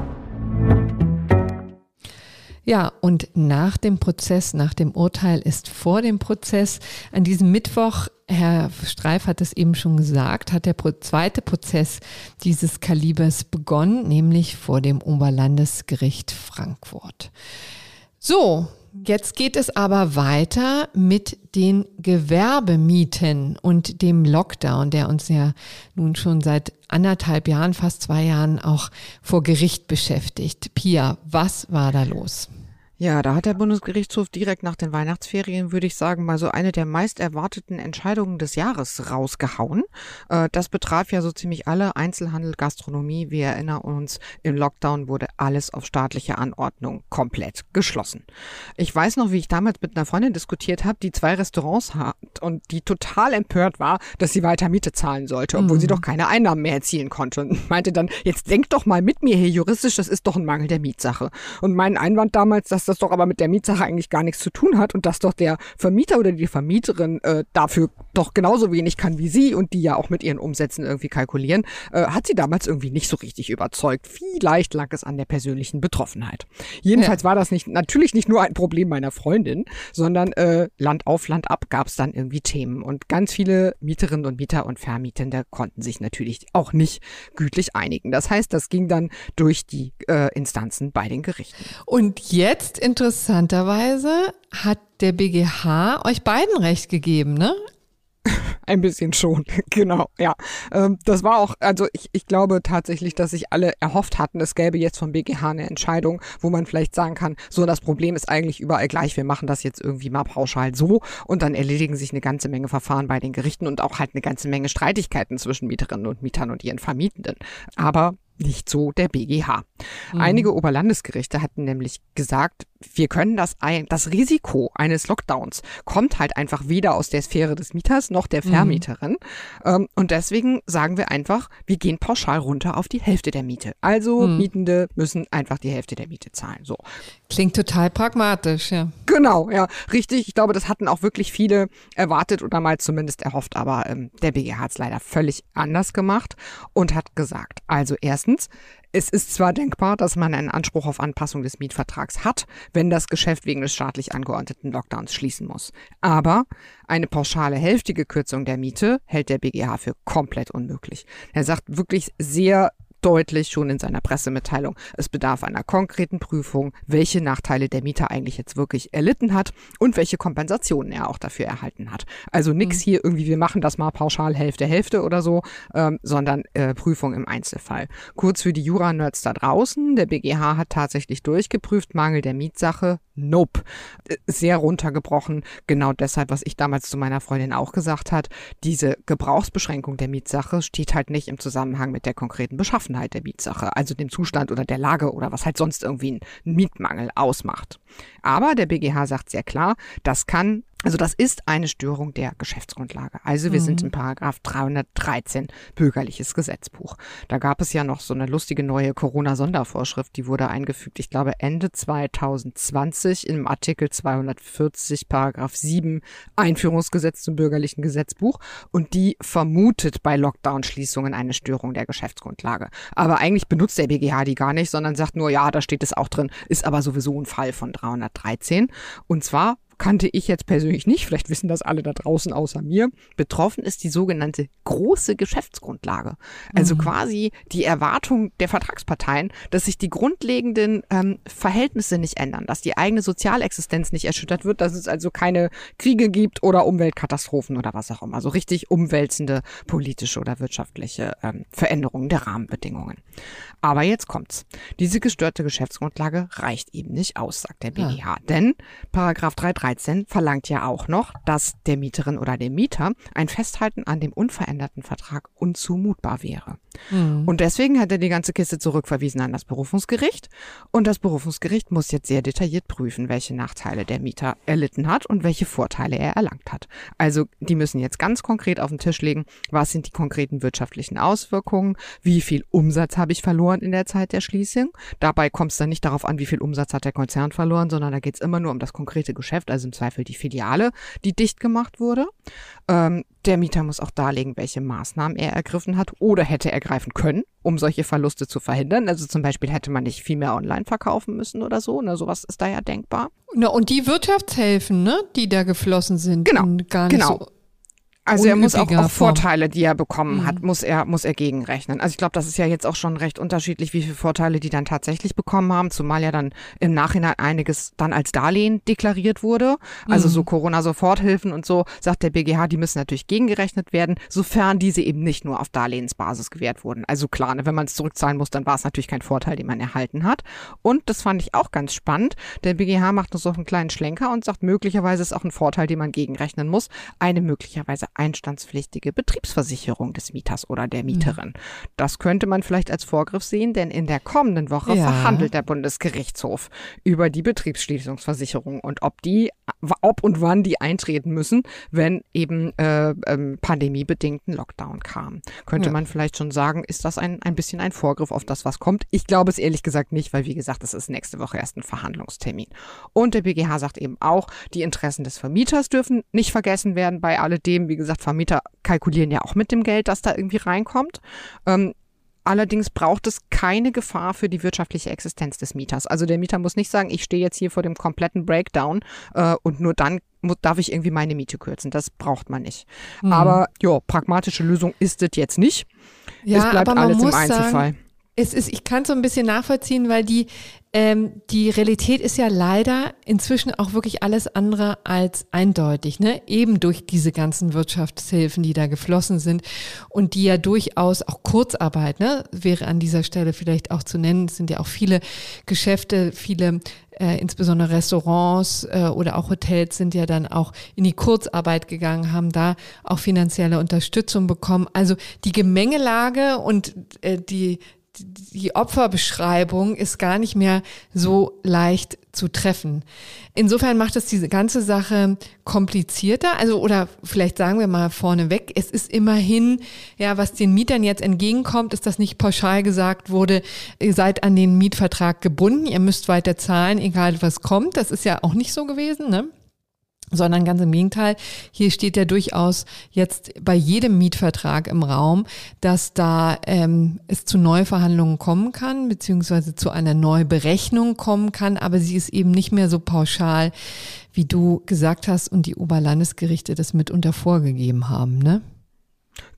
Ja, und nach dem Prozess, nach dem Urteil ist vor dem Prozess. An diesem Mittwoch, Herr Streif hat es eben schon gesagt, hat der zweite Prozess dieses Kalibers begonnen, nämlich vor dem Oberlandesgericht Frankfurt. So, Jetzt geht es aber weiter mit den Gewerbemieten und dem Lockdown, der uns ja nun schon seit anderthalb Jahren, fast zwei Jahren auch vor Gericht beschäftigt. Pia, was war da los? Ja, da hat der Bundesgerichtshof direkt nach den Weihnachtsferien, würde ich sagen, mal so eine der meist erwarteten Entscheidungen des Jahres rausgehauen. Äh, das betraf ja so ziemlich alle Einzelhandel, Gastronomie. Wir erinnern uns, im Lockdown wurde alles auf staatliche Anordnung komplett geschlossen. Ich weiß noch, wie ich damals mit einer Freundin diskutiert habe, die zwei Restaurants hat und die total empört war, dass sie weiter Miete zahlen sollte, obwohl mhm. sie doch keine Einnahmen mehr erzielen konnte und meinte dann, jetzt denk doch mal mit mir hier juristisch, das ist doch ein Mangel der Mietsache. Und mein Einwand damals, dass das doch aber mit der Mietsache eigentlich gar nichts zu tun hat und dass doch der Vermieter oder die Vermieterin äh, dafür doch genauso wenig kann wie sie und die ja auch mit ihren Umsätzen irgendwie kalkulieren, äh, hat sie damals irgendwie nicht so richtig überzeugt. Vielleicht lag es an der persönlichen Betroffenheit. Jedenfalls ja. war das nicht natürlich nicht nur ein Problem meiner Freundin, sondern äh, Land auf Land ab gab es dann irgendwie Themen und ganz viele Mieterinnen und Mieter und Vermietende konnten sich natürlich auch nicht gütlich einigen. Das heißt, das ging dann durch die äh, Instanzen bei den Gerichten. Und jetzt interessanterweise hat der BGH euch beiden recht gegeben, ne? Ein bisschen schon, genau, ja. Ähm, das war auch, also ich, ich glaube tatsächlich, dass sich alle erhofft hatten, es gäbe jetzt vom BGH eine Entscheidung, wo man vielleicht sagen kann, so das Problem ist eigentlich überall gleich, wir machen das jetzt irgendwie mal pauschal so und dann erledigen sich eine ganze Menge Verfahren bei den Gerichten und auch halt eine ganze Menge Streitigkeiten zwischen Mieterinnen und Mietern und ihren Vermietenden. Aber nicht so der BGH. Mhm. Einige Oberlandesgerichte hatten nämlich gesagt, wir können das ein, das Risiko eines Lockdowns kommt halt einfach weder aus der Sphäre des Mieters noch der mhm. Vermieterin. Mhm. und deswegen sagen wir einfach, wir gehen pauschal runter auf die Hälfte der Miete. Also mhm. Mietende müssen einfach die Hälfte der Miete zahlen. So. Klingt total pragmatisch, ja. Genau, ja, richtig. Ich glaube, das hatten auch wirklich viele erwartet oder mal zumindest erhofft, aber ähm, der BGH hat es leider völlig anders gemacht und hat gesagt, also erstens, es ist zwar denkbar, dass man einen Anspruch auf Anpassung des Mietvertrags hat, wenn das Geschäft wegen des staatlich angeordneten Lockdowns schließen muss. Aber eine pauschale hälftige Kürzung der Miete hält der BGH für komplett unmöglich. Er sagt wirklich sehr deutlich schon in seiner Pressemitteilung. Es bedarf einer konkreten Prüfung, welche Nachteile der Mieter eigentlich jetzt wirklich erlitten hat und welche Kompensationen er auch dafür erhalten hat. Also nichts mhm. hier irgendwie, wir machen das mal pauschal Hälfte, Hälfte oder so, ähm, sondern äh, Prüfung im Einzelfall. Kurz für die Jura-Nerds da draußen, der BGH hat tatsächlich durchgeprüft, Mangel der Mietsache, nope. Äh, sehr runtergebrochen, genau deshalb, was ich damals zu meiner Freundin auch gesagt hat, diese Gebrauchsbeschränkung der Mietsache steht halt nicht im Zusammenhang mit der konkreten Beschaffenheit Beschaffenheit der Mietsache, also dem Zustand oder der Lage oder was halt sonst irgendwie ein Mietmangel ausmacht. Aber der BGH sagt sehr klar, das kann also das ist eine Störung der Geschäftsgrundlage. Also wir mhm. sind in Paragraph 313 bürgerliches Gesetzbuch. Da gab es ja noch so eine lustige neue Corona-Sondervorschrift, die wurde eingefügt, ich glaube Ende 2020 im Artikel 240 Paragraph 7 Einführungsgesetz zum bürgerlichen Gesetzbuch und die vermutet bei Lockdown-Schließungen eine Störung der Geschäftsgrundlage. Aber eigentlich benutzt der BGH die gar nicht, sondern sagt nur, ja, da steht es auch drin, ist aber sowieso ein Fall von 313 und zwar kannte ich jetzt persönlich nicht, vielleicht wissen das alle da draußen außer mir. Betroffen ist die sogenannte große Geschäftsgrundlage. Also mhm. quasi die Erwartung der Vertragsparteien, dass sich die grundlegenden ähm, Verhältnisse nicht ändern, dass die eigene Sozialexistenz nicht erschüttert wird, dass es also keine Kriege gibt oder Umweltkatastrophen oder was auch immer. So richtig umwälzende politische oder wirtschaftliche ähm, Veränderungen der Rahmenbedingungen. Aber jetzt kommt's. Diese gestörte Geschäftsgrundlage reicht eben nicht aus, sagt der BGH. Ja. Denn Paragraph 313 verlangt ja auch noch, dass der Mieterin oder dem Mieter ein Festhalten an dem unveränderten Vertrag unzumutbar wäre. Mhm. Und deswegen hat er die ganze Kiste zurückverwiesen an das Berufungsgericht. Und das Berufungsgericht muss jetzt sehr detailliert prüfen, welche Nachteile der Mieter erlitten hat und welche Vorteile er erlangt hat. Also die müssen jetzt ganz konkret auf den Tisch legen, was sind die konkreten wirtschaftlichen Auswirkungen, wie viel Umsatz habe ich verloren in der Zeit der Schließung. Dabei kommt es dann nicht darauf an, wie viel Umsatz hat der Konzern verloren, sondern da geht es immer nur um das konkrete Geschäft, also im Zweifel die Filiale, die dicht gemacht wurde. Ähm, der Mieter muss auch darlegen, welche Maßnahmen er ergriffen hat oder hätte ergreifen können, um solche Verluste zu verhindern. Also zum Beispiel hätte man nicht viel mehr online verkaufen müssen oder so. Ne, sowas ist da ja denkbar. Na, und die Wirtschaftshilfen, ne, die da geflossen sind. Genau, gar nicht genau. So also er muss auch, auch Vorteile, die er bekommen mhm. hat, muss er, muss er gegenrechnen. Also ich glaube, das ist ja jetzt auch schon recht unterschiedlich, wie viele Vorteile die dann tatsächlich bekommen haben, zumal ja dann im Nachhinein einiges dann als Darlehen deklariert wurde. Also mhm. so Corona-Soforthilfen und so, sagt der BGH, die müssen natürlich gegengerechnet werden, sofern diese eben nicht nur auf Darlehensbasis gewährt wurden. Also klar, ne, wenn man es zurückzahlen muss, dann war es natürlich kein Vorteil, den man erhalten hat. Und das fand ich auch ganz spannend. Der BGH macht nur so einen kleinen Schlenker und sagt, möglicherweise ist auch ein Vorteil, den man gegenrechnen muss. Eine möglicherweise einstandspflichtige Betriebsversicherung des Mieters oder der Mieterin. Mhm. Das könnte man vielleicht als Vorgriff sehen, denn in der kommenden Woche ja. verhandelt der Bundesgerichtshof über die Betriebsschließungsversicherung und ob die, ob und wann die eintreten müssen, wenn eben äh, ähm, pandemiebedingten Lockdown kam. Könnte ja. man vielleicht schon sagen, ist das ein, ein bisschen ein Vorgriff auf das, was kommt? Ich glaube es ehrlich gesagt nicht, weil wie gesagt, das ist nächste Woche erst ein Verhandlungstermin. Und der BGH sagt eben auch, die Interessen des Vermieters dürfen nicht vergessen werden bei alledem. Wie gesagt, Vermieter kalkulieren ja auch mit dem Geld, das da irgendwie reinkommt. Ähm, Allerdings braucht es keine Gefahr für die wirtschaftliche Existenz des Mieters. Also der Mieter muss nicht sagen, ich stehe jetzt hier vor dem kompletten Breakdown äh, und nur dann muss, darf ich irgendwie meine Miete kürzen. Das braucht man nicht. Mhm. Aber ja, pragmatische Lösung ist es jetzt nicht. Ja, es bleibt alles im Einzelfall. Sagen, es ist, ich kann es so ein bisschen nachvollziehen, weil die ähm, die Realität ist ja leider inzwischen auch wirklich alles andere als eindeutig, ne? Eben durch diese ganzen Wirtschaftshilfen, die da geflossen sind und die ja durchaus auch Kurzarbeit, ne, wäre an dieser Stelle vielleicht auch zu nennen. Es sind ja auch viele Geschäfte, viele äh, insbesondere Restaurants äh, oder auch Hotels sind ja dann auch in die Kurzarbeit gegangen, haben da auch finanzielle Unterstützung bekommen. Also die Gemengelage und äh, die die Opferbeschreibung ist gar nicht mehr so leicht zu treffen. Insofern macht es diese ganze Sache komplizierter. Also, oder vielleicht sagen wir mal vorneweg, es ist immerhin, ja, was den Mietern jetzt entgegenkommt, ist, dass nicht pauschal gesagt wurde, ihr seid an den Mietvertrag gebunden, ihr müsst weiter zahlen, egal was kommt. Das ist ja auch nicht so gewesen, ne? Sondern ganz im Gegenteil. Hier steht ja durchaus jetzt bei jedem Mietvertrag im Raum, dass da ähm, es zu Neuverhandlungen kommen kann, beziehungsweise zu einer Neuberechnung kommen kann, aber sie ist eben nicht mehr so pauschal, wie du gesagt hast und die Oberlandesgerichte das mitunter vorgegeben haben, ne?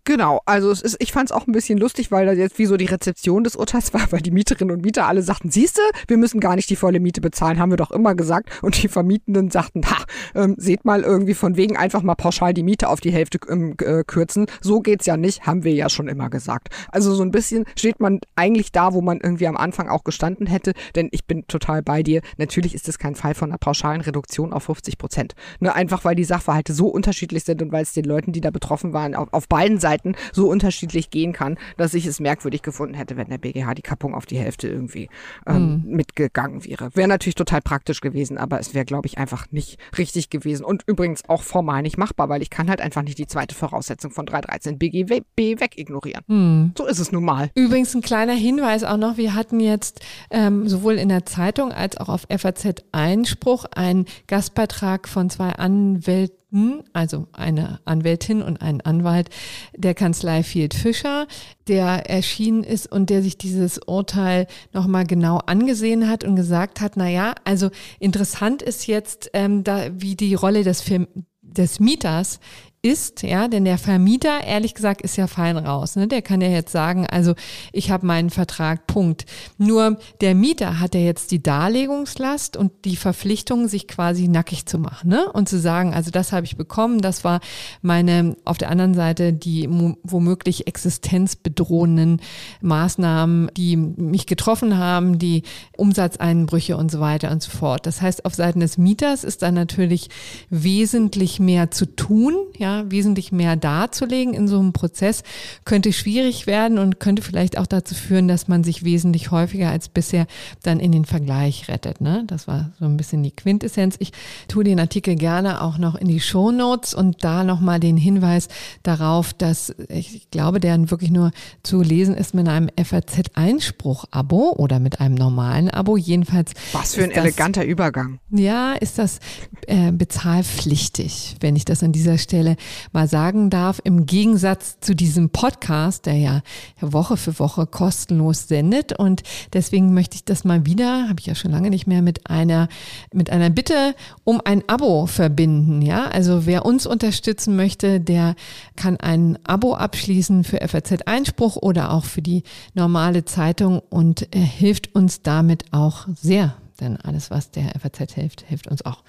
Genau, also es ist, ich fand es auch ein bisschen lustig, weil das jetzt wie so die Rezeption des Urteils war, weil die Mieterinnen und Mieter alle sagten, siehste, wir müssen gar nicht die volle Miete bezahlen, haben wir doch immer gesagt. Und die Vermietenden sagten, ha, ähm, seht mal irgendwie von wegen einfach mal pauschal die Miete auf die Hälfte ähm, äh, kürzen. So geht's ja nicht, haben wir ja schon immer gesagt. Also so ein bisschen steht man eigentlich da, wo man irgendwie am Anfang auch gestanden hätte, denn ich bin total bei dir. Natürlich ist es kein Fall von einer pauschalen Reduktion auf 50 Prozent. Ne, einfach weil die Sachverhalte so unterschiedlich sind und weil es den Leuten, die da betroffen waren, auf, auf beiden Seiten Seiten so unterschiedlich gehen kann, dass ich es merkwürdig gefunden hätte, wenn der BGH die Kappung auf die Hälfte irgendwie ähm, mhm. mitgegangen wäre. Wäre natürlich total praktisch gewesen, aber es wäre, glaube ich, einfach nicht richtig gewesen und übrigens auch formal nicht machbar, weil ich kann halt einfach nicht die zweite Voraussetzung von 313 BGB wegignorieren. Mhm. So ist es nun mal. Übrigens ein kleiner Hinweis auch noch, wir hatten jetzt ähm, sowohl in der Zeitung als auch auf FAZ Einspruch einen Gastbeitrag von zwei Anwälten also eine Anwältin und ein Anwalt der Kanzlei Field Fischer, der erschienen ist und der sich dieses Urteil nochmal genau angesehen hat und gesagt hat, na ja, also interessant ist jetzt, ähm, da, wie die Rolle des, Film, des Mieters ist, ja, denn der Vermieter, ehrlich gesagt, ist ja fein raus. Ne? Der kann ja jetzt sagen, also ich habe meinen Vertrag, Punkt. Nur der Mieter hat ja jetzt die Darlegungslast und die Verpflichtung, sich quasi nackig zu machen ne? und zu sagen, also das habe ich bekommen, das war meine, auf der anderen Seite die womöglich existenzbedrohenden Maßnahmen, die mich getroffen haben, die Umsatzeinbrüche und so weiter und so fort. Das heißt, auf Seiten des Mieters ist da natürlich wesentlich mehr zu tun, ja, wesentlich mehr darzulegen in so einem Prozess, könnte schwierig werden und könnte vielleicht auch dazu führen, dass man sich wesentlich häufiger als bisher dann in den Vergleich rettet. Ne? Das war so ein bisschen die Quintessenz. Ich tue den Artikel gerne auch noch in die Show Notes und da nochmal den Hinweis darauf, dass ich glaube, der wirklich nur zu lesen ist mit einem FAZ-Einspruch-Abo oder mit einem normalen Abo. Jedenfalls. Was für ein eleganter Übergang. Ja, ist das äh, bezahlpflichtig, wenn ich das an dieser Stelle mal sagen darf, im Gegensatz zu diesem Podcast, der ja Woche für Woche kostenlos sendet. Und deswegen möchte ich das mal wieder, habe ich ja schon lange nicht mehr, mit einer, mit einer Bitte um ein Abo verbinden. Ja, also wer uns unterstützen möchte, der kann ein Abo abschließen für FAZ Einspruch oder auch für die normale Zeitung und er hilft uns damit auch sehr denn alles, was der FAZ hilft, hilft uns auch.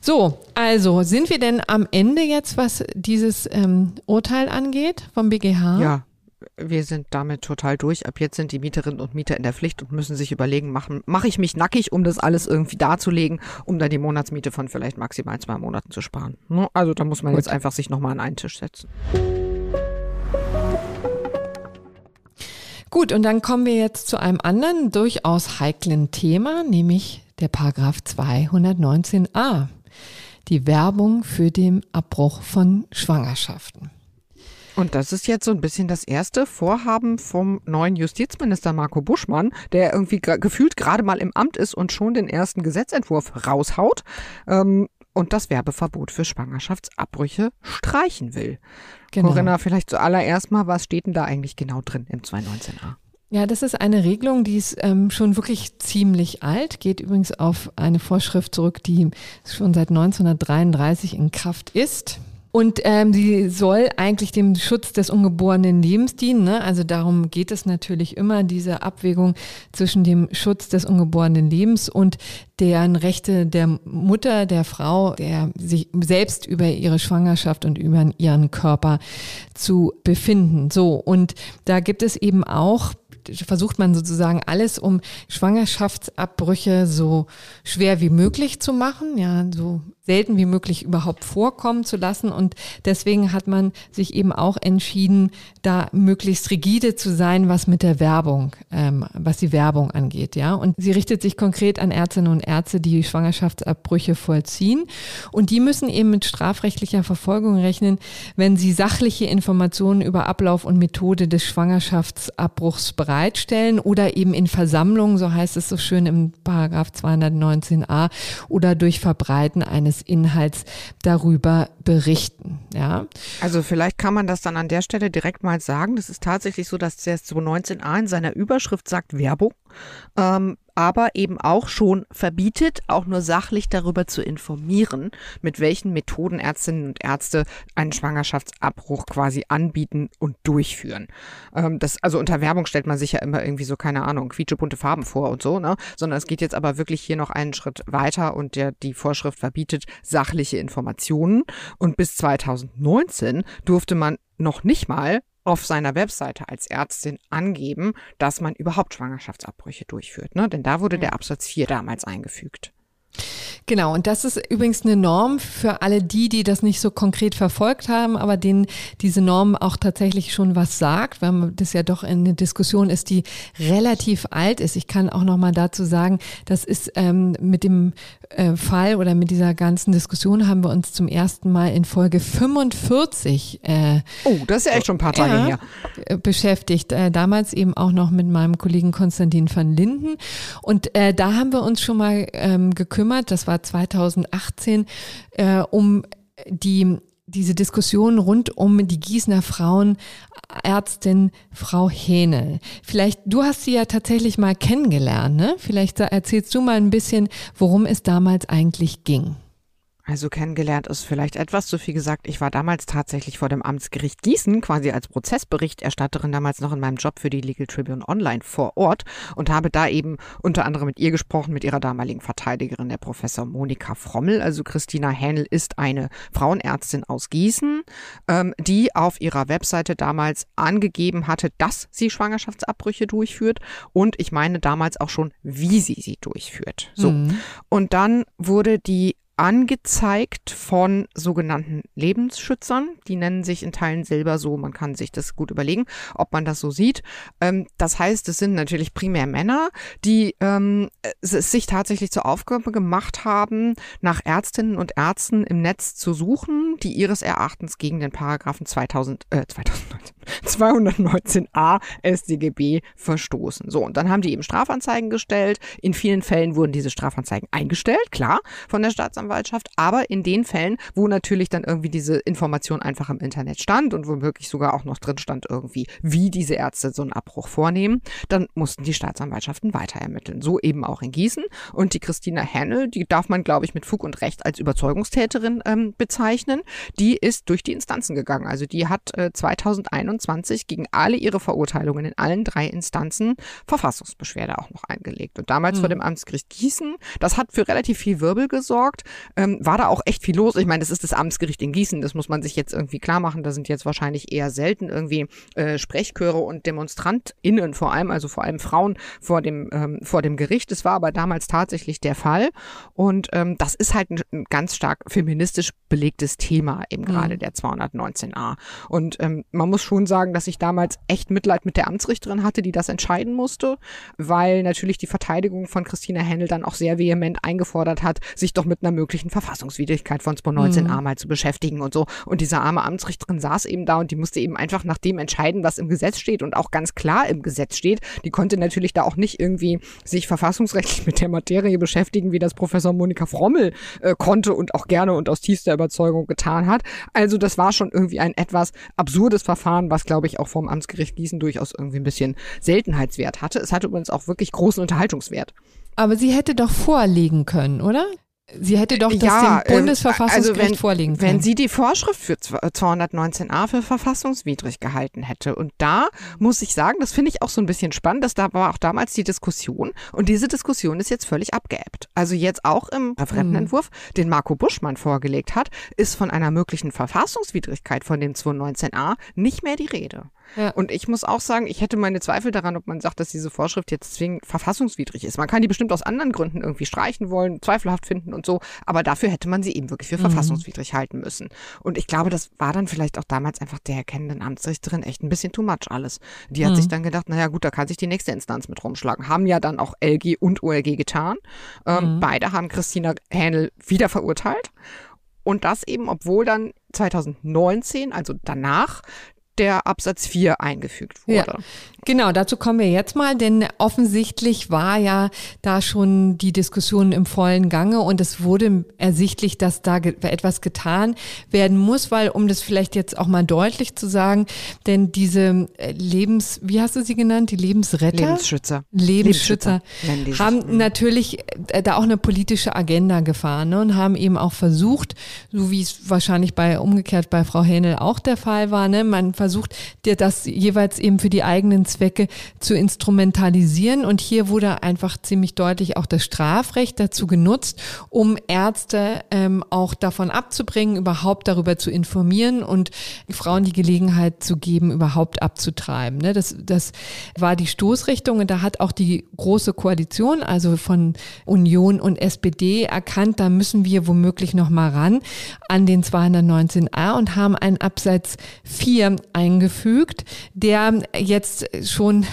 So, also sind wir denn am Ende jetzt, was dieses ähm, Urteil angeht vom BGH? Ja, wir sind damit total durch. Ab jetzt sind die Mieterinnen und Mieter in der Pflicht und müssen sich überlegen, machen, mache ich mich nackig, um das alles irgendwie darzulegen, um dann die Monatsmiete von vielleicht maximal zwei Monaten zu sparen. Ne? Also da muss man Gut. jetzt einfach sich nochmal an einen Tisch setzen. Gut, und dann kommen wir jetzt zu einem anderen durchaus heiklen Thema, nämlich der Paragraph 219a. Die Werbung für den Abbruch von Schwangerschaften. Und das ist jetzt so ein bisschen das erste Vorhaben vom neuen Justizminister Marco Buschmann, der irgendwie gefühlt gerade mal im Amt ist und schon den ersten Gesetzentwurf raushaut. Ähm, und das Werbeverbot für Schwangerschaftsabbrüche streichen will. Genau. Corinna, vielleicht zuallererst mal, was steht denn da eigentlich genau drin im 219a? Ja, das ist eine Regelung, die ist ähm, schon wirklich ziemlich alt, geht übrigens auf eine Vorschrift zurück, die schon seit 1933 in Kraft ist. Und ähm, sie soll eigentlich dem Schutz des ungeborenen Lebens dienen. Ne? Also darum geht es natürlich immer, diese Abwägung zwischen dem Schutz des ungeborenen Lebens und deren Rechte der Mutter, der Frau, der sich selbst über ihre Schwangerschaft und über ihren Körper zu befinden. So, und da gibt es eben auch versucht man sozusagen alles, um Schwangerschaftsabbrüche so schwer wie möglich zu machen, ja, so selten wie möglich überhaupt vorkommen zu lassen. Und deswegen hat man sich eben auch entschieden, da möglichst rigide zu sein, was mit der Werbung, ähm, was die Werbung angeht. Ja, und sie richtet sich konkret an Ärztinnen und Ärzte, die Schwangerschaftsabbrüche vollziehen. Und die müssen eben mit strafrechtlicher Verfolgung rechnen, wenn sie sachliche Informationen über Ablauf und Methode des Schwangerschaftsabbruchs bereitstellen oder eben in Versammlungen, so heißt es so schön im Paragraph 219a, oder durch Verbreiten eines Inhalts darüber berichten. Ja. Also vielleicht kann man das dann an der Stelle direkt mal sagen. Das ist tatsächlich so, dass der 219a in seiner Überschrift sagt Werbung ähm, aber eben auch schon verbietet, auch nur sachlich darüber zu informieren, mit welchen Methoden Ärztinnen und Ärzte einen Schwangerschaftsabbruch quasi anbieten und durchführen. Ähm, das, also unter Werbung stellt man sich ja immer irgendwie so, keine Ahnung, quietschebunte Farben vor und so, ne? Sondern es geht jetzt aber wirklich hier noch einen Schritt weiter und der, die Vorschrift verbietet sachliche Informationen. Und bis 2019 durfte man noch nicht mal auf seiner Webseite als Ärztin angeben, dass man überhaupt Schwangerschaftsabbrüche durchführt. Ne? Denn da wurde der Absatz 4 damals eingefügt. Genau, und das ist übrigens eine Norm für alle die, die das nicht so konkret verfolgt haben, aber denen diese Norm auch tatsächlich schon was sagt, weil das ja doch eine Diskussion ist, die relativ alt ist. Ich kann auch noch mal dazu sagen, das ist ähm, mit dem äh, Fall oder mit dieser ganzen Diskussion haben wir uns zum ersten Mal in Folge 45 äh, Oh, das ist ja echt schon ein paar Tage ja, her. Äh, beschäftigt. Äh, damals eben auch noch mit meinem Kollegen Konstantin van Linden. Und äh, da haben wir uns schon mal ähm, gekümmert, das war 2018, äh, um die diese Diskussion rund um die Gießener Frauenärztin Frau Hähnel. Vielleicht, du hast sie ja tatsächlich mal kennengelernt, ne? Vielleicht erzählst du mal ein bisschen, worum es damals eigentlich ging. Also kennengelernt ist vielleicht etwas zu viel gesagt. Ich war damals tatsächlich vor dem Amtsgericht Gießen, quasi als Prozessberichterstatterin damals noch in meinem Job für die Legal Tribune Online vor Ort und habe da eben unter anderem mit ihr gesprochen, mit ihrer damaligen Verteidigerin, der Professor Monika Frommel. Also Christina Hähnel ist eine Frauenärztin aus Gießen, ähm, die auf ihrer Webseite damals angegeben hatte, dass sie Schwangerschaftsabbrüche durchführt und ich meine damals auch schon, wie sie sie durchführt. So. Mhm. Und dann wurde die angezeigt von sogenannten Lebensschützern. Die nennen sich in Teilen selber so. Man kann sich das gut überlegen, ob man das so sieht. Ähm, das heißt, es sind natürlich primär Männer, die ähm, sich tatsächlich zur Aufgabe gemacht haben, nach Ärztinnen und Ärzten im Netz zu suchen, die ihres Erachtens gegen den Paragraphen 2000, äh, 2019, 219a StGB verstoßen. So, und dann haben die eben Strafanzeigen gestellt. In vielen Fällen wurden diese Strafanzeigen eingestellt, klar, von der Staatsanwaltschaft. Aber in den Fällen, wo natürlich dann irgendwie diese Information einfach im Internet stand und womöglich sogar auch noch drin stand irgendwie, wie diese Ärzte so einen Abbruch vornehmen, dann mussten die Staatsanwaltschaften weiter ermitteln. So eben auch in Gießen. Und die Christina Hennel, die darf man, glaube ich, mit Fug und Recht als Überzeugungstäterin ähm, bezeichnen, die ist durch die Instanzen gegangen. Also die hat äh, 2021 gegen alle ihre Verurteilungen in allen drei Instanzen Verfassungsbeschwerde auch noch eingelegt. Und damals mhm. vor dem Amtsgericht Gießen, das hat für relativ viel Wirbel gesorgt, ähm, war da auch echt viel los. Ich meine, das ist das Amtsgericht in Gießen, das muss man sich jetzt irgendwie klar machen. Da sind jetzt wahrscheinlich eher selten irgendwie äh, Sprechchöre und DemonstrantInnen vor allem, also vor allem Frauen vor dem, ähm, vor dem Gericht. Das war aber damals tatsächlich der Fall. Und ähm, das ist halt ein, ein ganz stark feministisch belegtes Thema, eben gerade mhm. der 219a. Und ähm, man muss schon sagen, dass ich damals echt Mitleid mit der Amtsrichterin hatte, die das entscheiden musste, weil natürlich die Verteidigung von Christina Händel dann auch sehr vehement eingefordert hat, sich doch mit einer möglichen Verfassungswidrigkeit von 219a mhm. mal zu beschäftigen und so. Und diese arme Amtsrichterin saß eben da und die musste eben einfach nach dem entscheiden, was im Gesetz steht und auch ganz klar im Gesetz steht. Die konnte natürlich da auch nicht irgendwie sich verfassungsrechtlich mit der Materie beschäftigen, wie das Professor Monika Frommel äh, konnte und auch gerne und aus tiefster Überzeugung getan hat. Also das war schon irgendwie ein etwas absurdes Verfahren, was glaube ich auch vom Amtsgericht Gießen durchaus irgendwie ein bisschen Seltenheitswert hatte. Es hatte übrigens auch wirklich großen Unterhaltungswert. Aber sie hätte doch vorlegen können, oder? Sie hätte doch das ja, dem ähm, Bundesverfassungsgericht also wenn, vorlegen können. Wenn sie die Vorschrift für 219a für verfassungswidrig gehalten hätte. Und da muss ich sagen, das finde ich auch so ein bisschen spannend, dass da war auch damals die Diskussion. Und diese Diskussion ist jetzt völlig abgeebbt. Also jetzt auch im Referentenentwurf, mhm. den Marco Buschmann vorgelegt hat, ist von einer möglichen Verfassungswidrigkeit von dem 219a nicht mehr die Rede. Ja. Und ich muss auch sagen, ich hätte meine Zweifel daran, ob man sagt, dass diese Vorschrift jetzt zwingend verfassungswidrig ist. Man kann die bestimmt aus anderen Gründen irgendwie streichen wollen, zweifelhaft finden und so, aber dafür hätte man sie eben wirklich für mhm. verfassungswidrig halten müssen. Und ich glaube, das war dann vielleicht auch damals einfach der erkennenden Amtsrichterin echt ein bisschen too much alles. Die hat mhm. sich dann gedacht, naja gut, da kann sich die nächste Instanz mit rumschlagen. Haben ja dann auch LG und OLG getan. Ähm, mhm. Beide haben Christina Hähnel wieder verurteilt. Und das eben, obwohl dann 2019, also danach, der Absatz 4 eingefügt wurde. Ja, genau, dazu kommen wir jetzt mal, denn offensichtlich war ja da schon die Diskussion im vollen Gange und es wurde ersichtlich, dass da etwas getan werden muss, weil um das vielleicht jetzt auch mal deutlich zu sagen, denn diese äh, Lebens, wie hast du sie genannt, die Lebensretter? Lebensschützer. Lebensschützer, Lebensschützer haben mhm. natürlich äh, da auch eine politische Agenda gefahren ne, und haben eben auch versucht, so wie es wahrscheinlich bei umgekehrt bei Frau Hähnel auch der Fall war, ne, man versucht versucht, dir das jeweils eben für die eigenen Zwecke zu instrumentalisieren. Und hier wurde einfach ziemlich deutlich auch das Strafrecht dazu genutzt, um Ärzte ähm, auch davon abzubringen, überhaupt darüber zu informieren und Frauen die Gelegenheit zu geben, überhaupt abzutreiben. Ne? Das, das war die Stoßrichtung und da hat auch die große Koalition, also von Union und SPD, erkannt, da müssen wir womöglich noch mal ran an den 219a und haben einen Absatz 4 eingefügt, der jetzt schon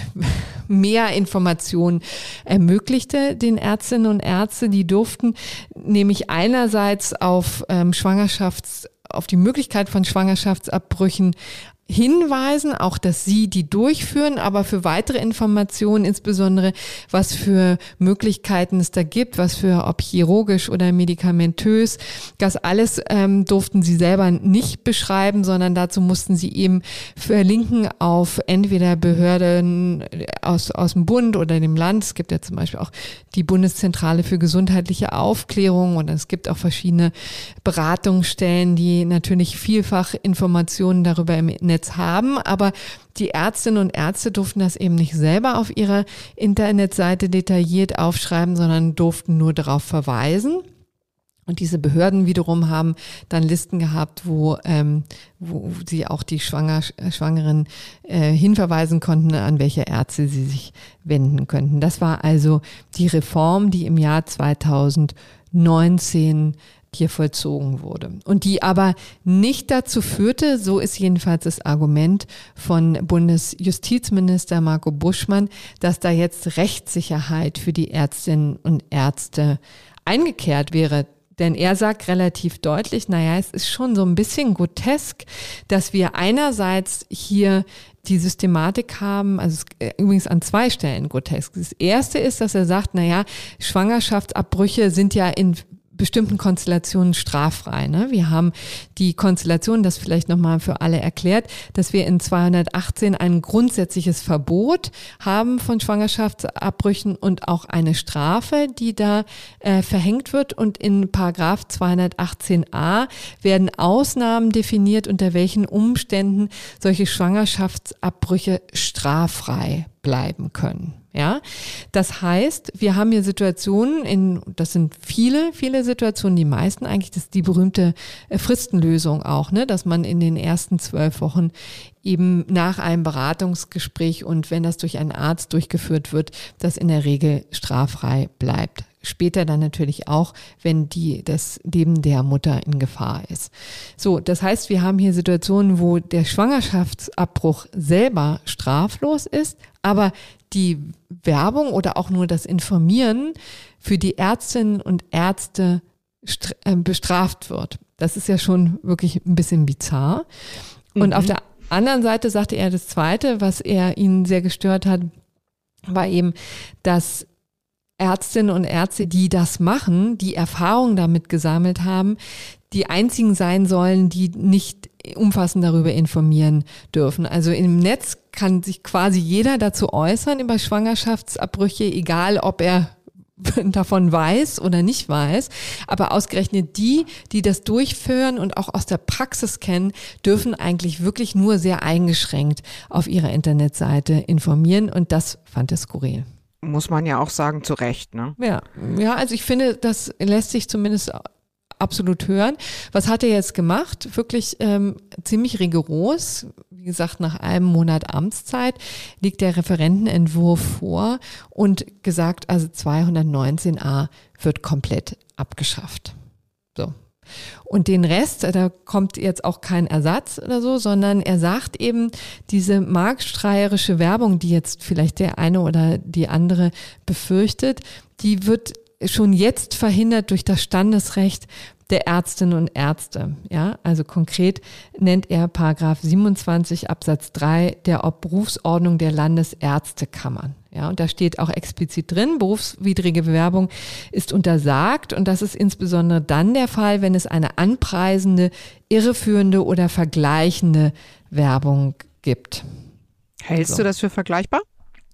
mehr Informationen ermöglichte den Ärztinnen und Ärzten. Die durften nämlich einerseits auf ähm, Schwangerschafts auf die Möglichkeit von Schwangerschaftsabbrüchen hinweisen, auch dass Sie die durchführen, aber für weitere Informationen, insbesondere was für Möglichkeiten es da gibt, was für ob chirurgisch oder medikamentös, das alles ähm, durften Sie selber nicht beschreiben, sondern dazu mussten Sie eben verlinken auf entweder Behörden aus, aus dem Bund oder dem Land. Es gibt ja zum Beispiel auch die Bundeszentrale für gesundheitliche Aufklärung und es gibt auch verschiedene Beratungsstellen, die natürlich vielfach Informationen darüber im Netz Netz haben, aber die Ärztinnen und Ärzte durften das eben nicht selber auf ihrer Internetseite detailliert aufschreiben, sondern durften nur darauf verweisen. Und diese Behörden wiederum haben dann Listen gehabt, wo, ähm, wo sie auch die Schwanger, Schwangeren äh, hinverweisen konnten, an welche Ärzte sie sich wenden könnten. Das war also die Reform, die im Jahr 2019 hier vollzogen wurde. Und die aber nicht dazu führte, so ist jedenfalls das Argument von Bundesjustizminister Marco Buschmann, dass da jetzt Rechtssicherheit für die Ärztinnen und Ärzte eingekehrt wäre. Denn er sagt relativ deutlich, naja, es ist schon so ein bisschen grotesk, dass wir einerseits hier die Systematik haben, also äh, übrigens an zwei Stellen grotesk. Das erste ist, dass er sagt, naja, Schwangerschaftsabbrüche sind ja in bestimmten Konstellationen straffrei. Ne? Wir haben die Konstellation, das vielleicht nochmal für alle erklärt, dass wir in 218 ein grundsätzliches Verbot haben von Schwangerschaftsabbrüchen und auch eine Strafe, die da äh, verhängt wird. Und in Paragraph 218a werden Ausnahmen definiert, unter welchen Umständen solche Schwangerschaftsabbrüche straffrei bleiben können. Ja, das heißt, wir haben hier Situationen, in, das sind viele, viele Situationen, die meisten eigentlich, das ist die berühmte äh, Fristenlösung auch, ne, dass man in den ersten zwölf Wochen eben nach einem Beratungsgespräch und wenn das durch einen Arzt durchgeführt wird, das in der Regel straffrei bleibt. Später dann natürlich auch, wenn die, das Leben der Mutter in Gefahr ist. So, das heißt, wir haben hier Situationen, wo der Schwangerschaftsabbruch selber straflos ist, aber die Werbung oder auch nur das Informieren für die Ärztinnen und Ärzte äh, bestraft wird. Das ist ja schon wirklich ein bisschen bizarr. Und mhm. auf der anderen Seite sagte er das Zweite, was er ihn sehr gestört hat, war eben, dass Ärztinnen und Ärzte, die das machen, die Erfahrung damit gesammelt haben, die einzigen sein sollen, die nicht umfassend darüber informieren dürfen. Also im Netz kann sich quasi jeder dazu äußern über Schwangerschaftsabbrüche, egal ob er davon weiß oder nicht weiß. Aber ausgerechnet die, die das durchführen und auch aus der Praxis kennen, dürfen eigentlich wirklich nur sehr eingeschränkt auf ihrer Internetseite informieren. Und das fand er skurril. Muss man ja auch sagen, zu Recht, ne? Ja, ja, also ich finde, das lässt sich zumindest absolut hören. Was hat er jetzt gemacht? Wirklich ähm, ziemlich rigoros. Wie gesagt, nach einem Monat Amtszeit liegt der Referentenentwurf vor und gesagt, also 219a wird komplett abgeschafft. Und den Rest, da kommt jetzt auch kein Ersatz oder so, sondern er sagt eben, diese marktstreierische Werbung, die jetzt vielleicht der eine oder die andere befürchtet, die wird schon jetzt verhindert durch das Standesrecht der Ärztinnen und Ärzte. Ja, also konkret nennt er Paragraph 27 Absatz 3 der Berufsordnung der Landesärztekammern. Ja, und da steht auch explizit drin, berufswidrige Bewerbung ist untersagt und das ist insbesondere dann der Fall, wenn es eine anpreisende, irreführende oder vergleichende Werbung gibt. Hältst so. du das für vergleichbar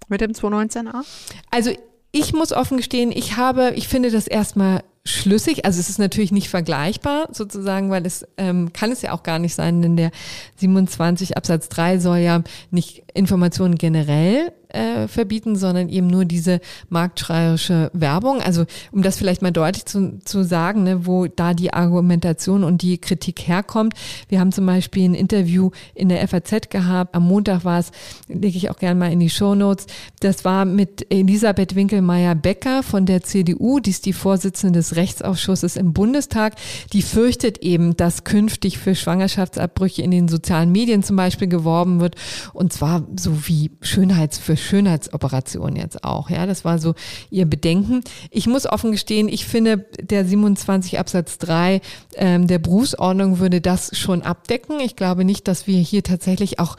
mit dem 219a? Also ich muss offen gestehen, ich habe, ich finde das erstmal schlüssig. Also es ist natürlich nicht vergleichbar sozusagen, weil es ähm, kann es ja auch gar nicht sein, denn der 27 Absatz 3 soll ja nicht Informationen generell äh, verbieten, sondern eben nur diese marktschreierische Werbung. Also um das vielleicht mal deutlich zu, zu sagen, ne, wo da die Argumentation und die Kritik herkommt. Wir haben zum Beispiel ein Interview in der FAZ gehabt. Am Montag war es, lege ich auch gerne mal in die Show Notes. Das war mit Elisabeth Winkelmeier-Becker von der CDU, die ist die Vorsitzende des Rechtsausschusses im Bundestag. Die fürchtet eben, dass künftig für Schwangerschaftsabbrüche in den sozialen Medien zum Beispiel geworben wird. Und zwar so wie Schönheits für Schönheitsoperationen jetzt auch. Ja, das war so ihr Bedenken. Ich muss offen gestehen, ich finde, der 27 Absatz 3 ähm, der Berufsordnung würde das schon abdecken. Ich glaube nicht, dass wir hier tatsächlich auch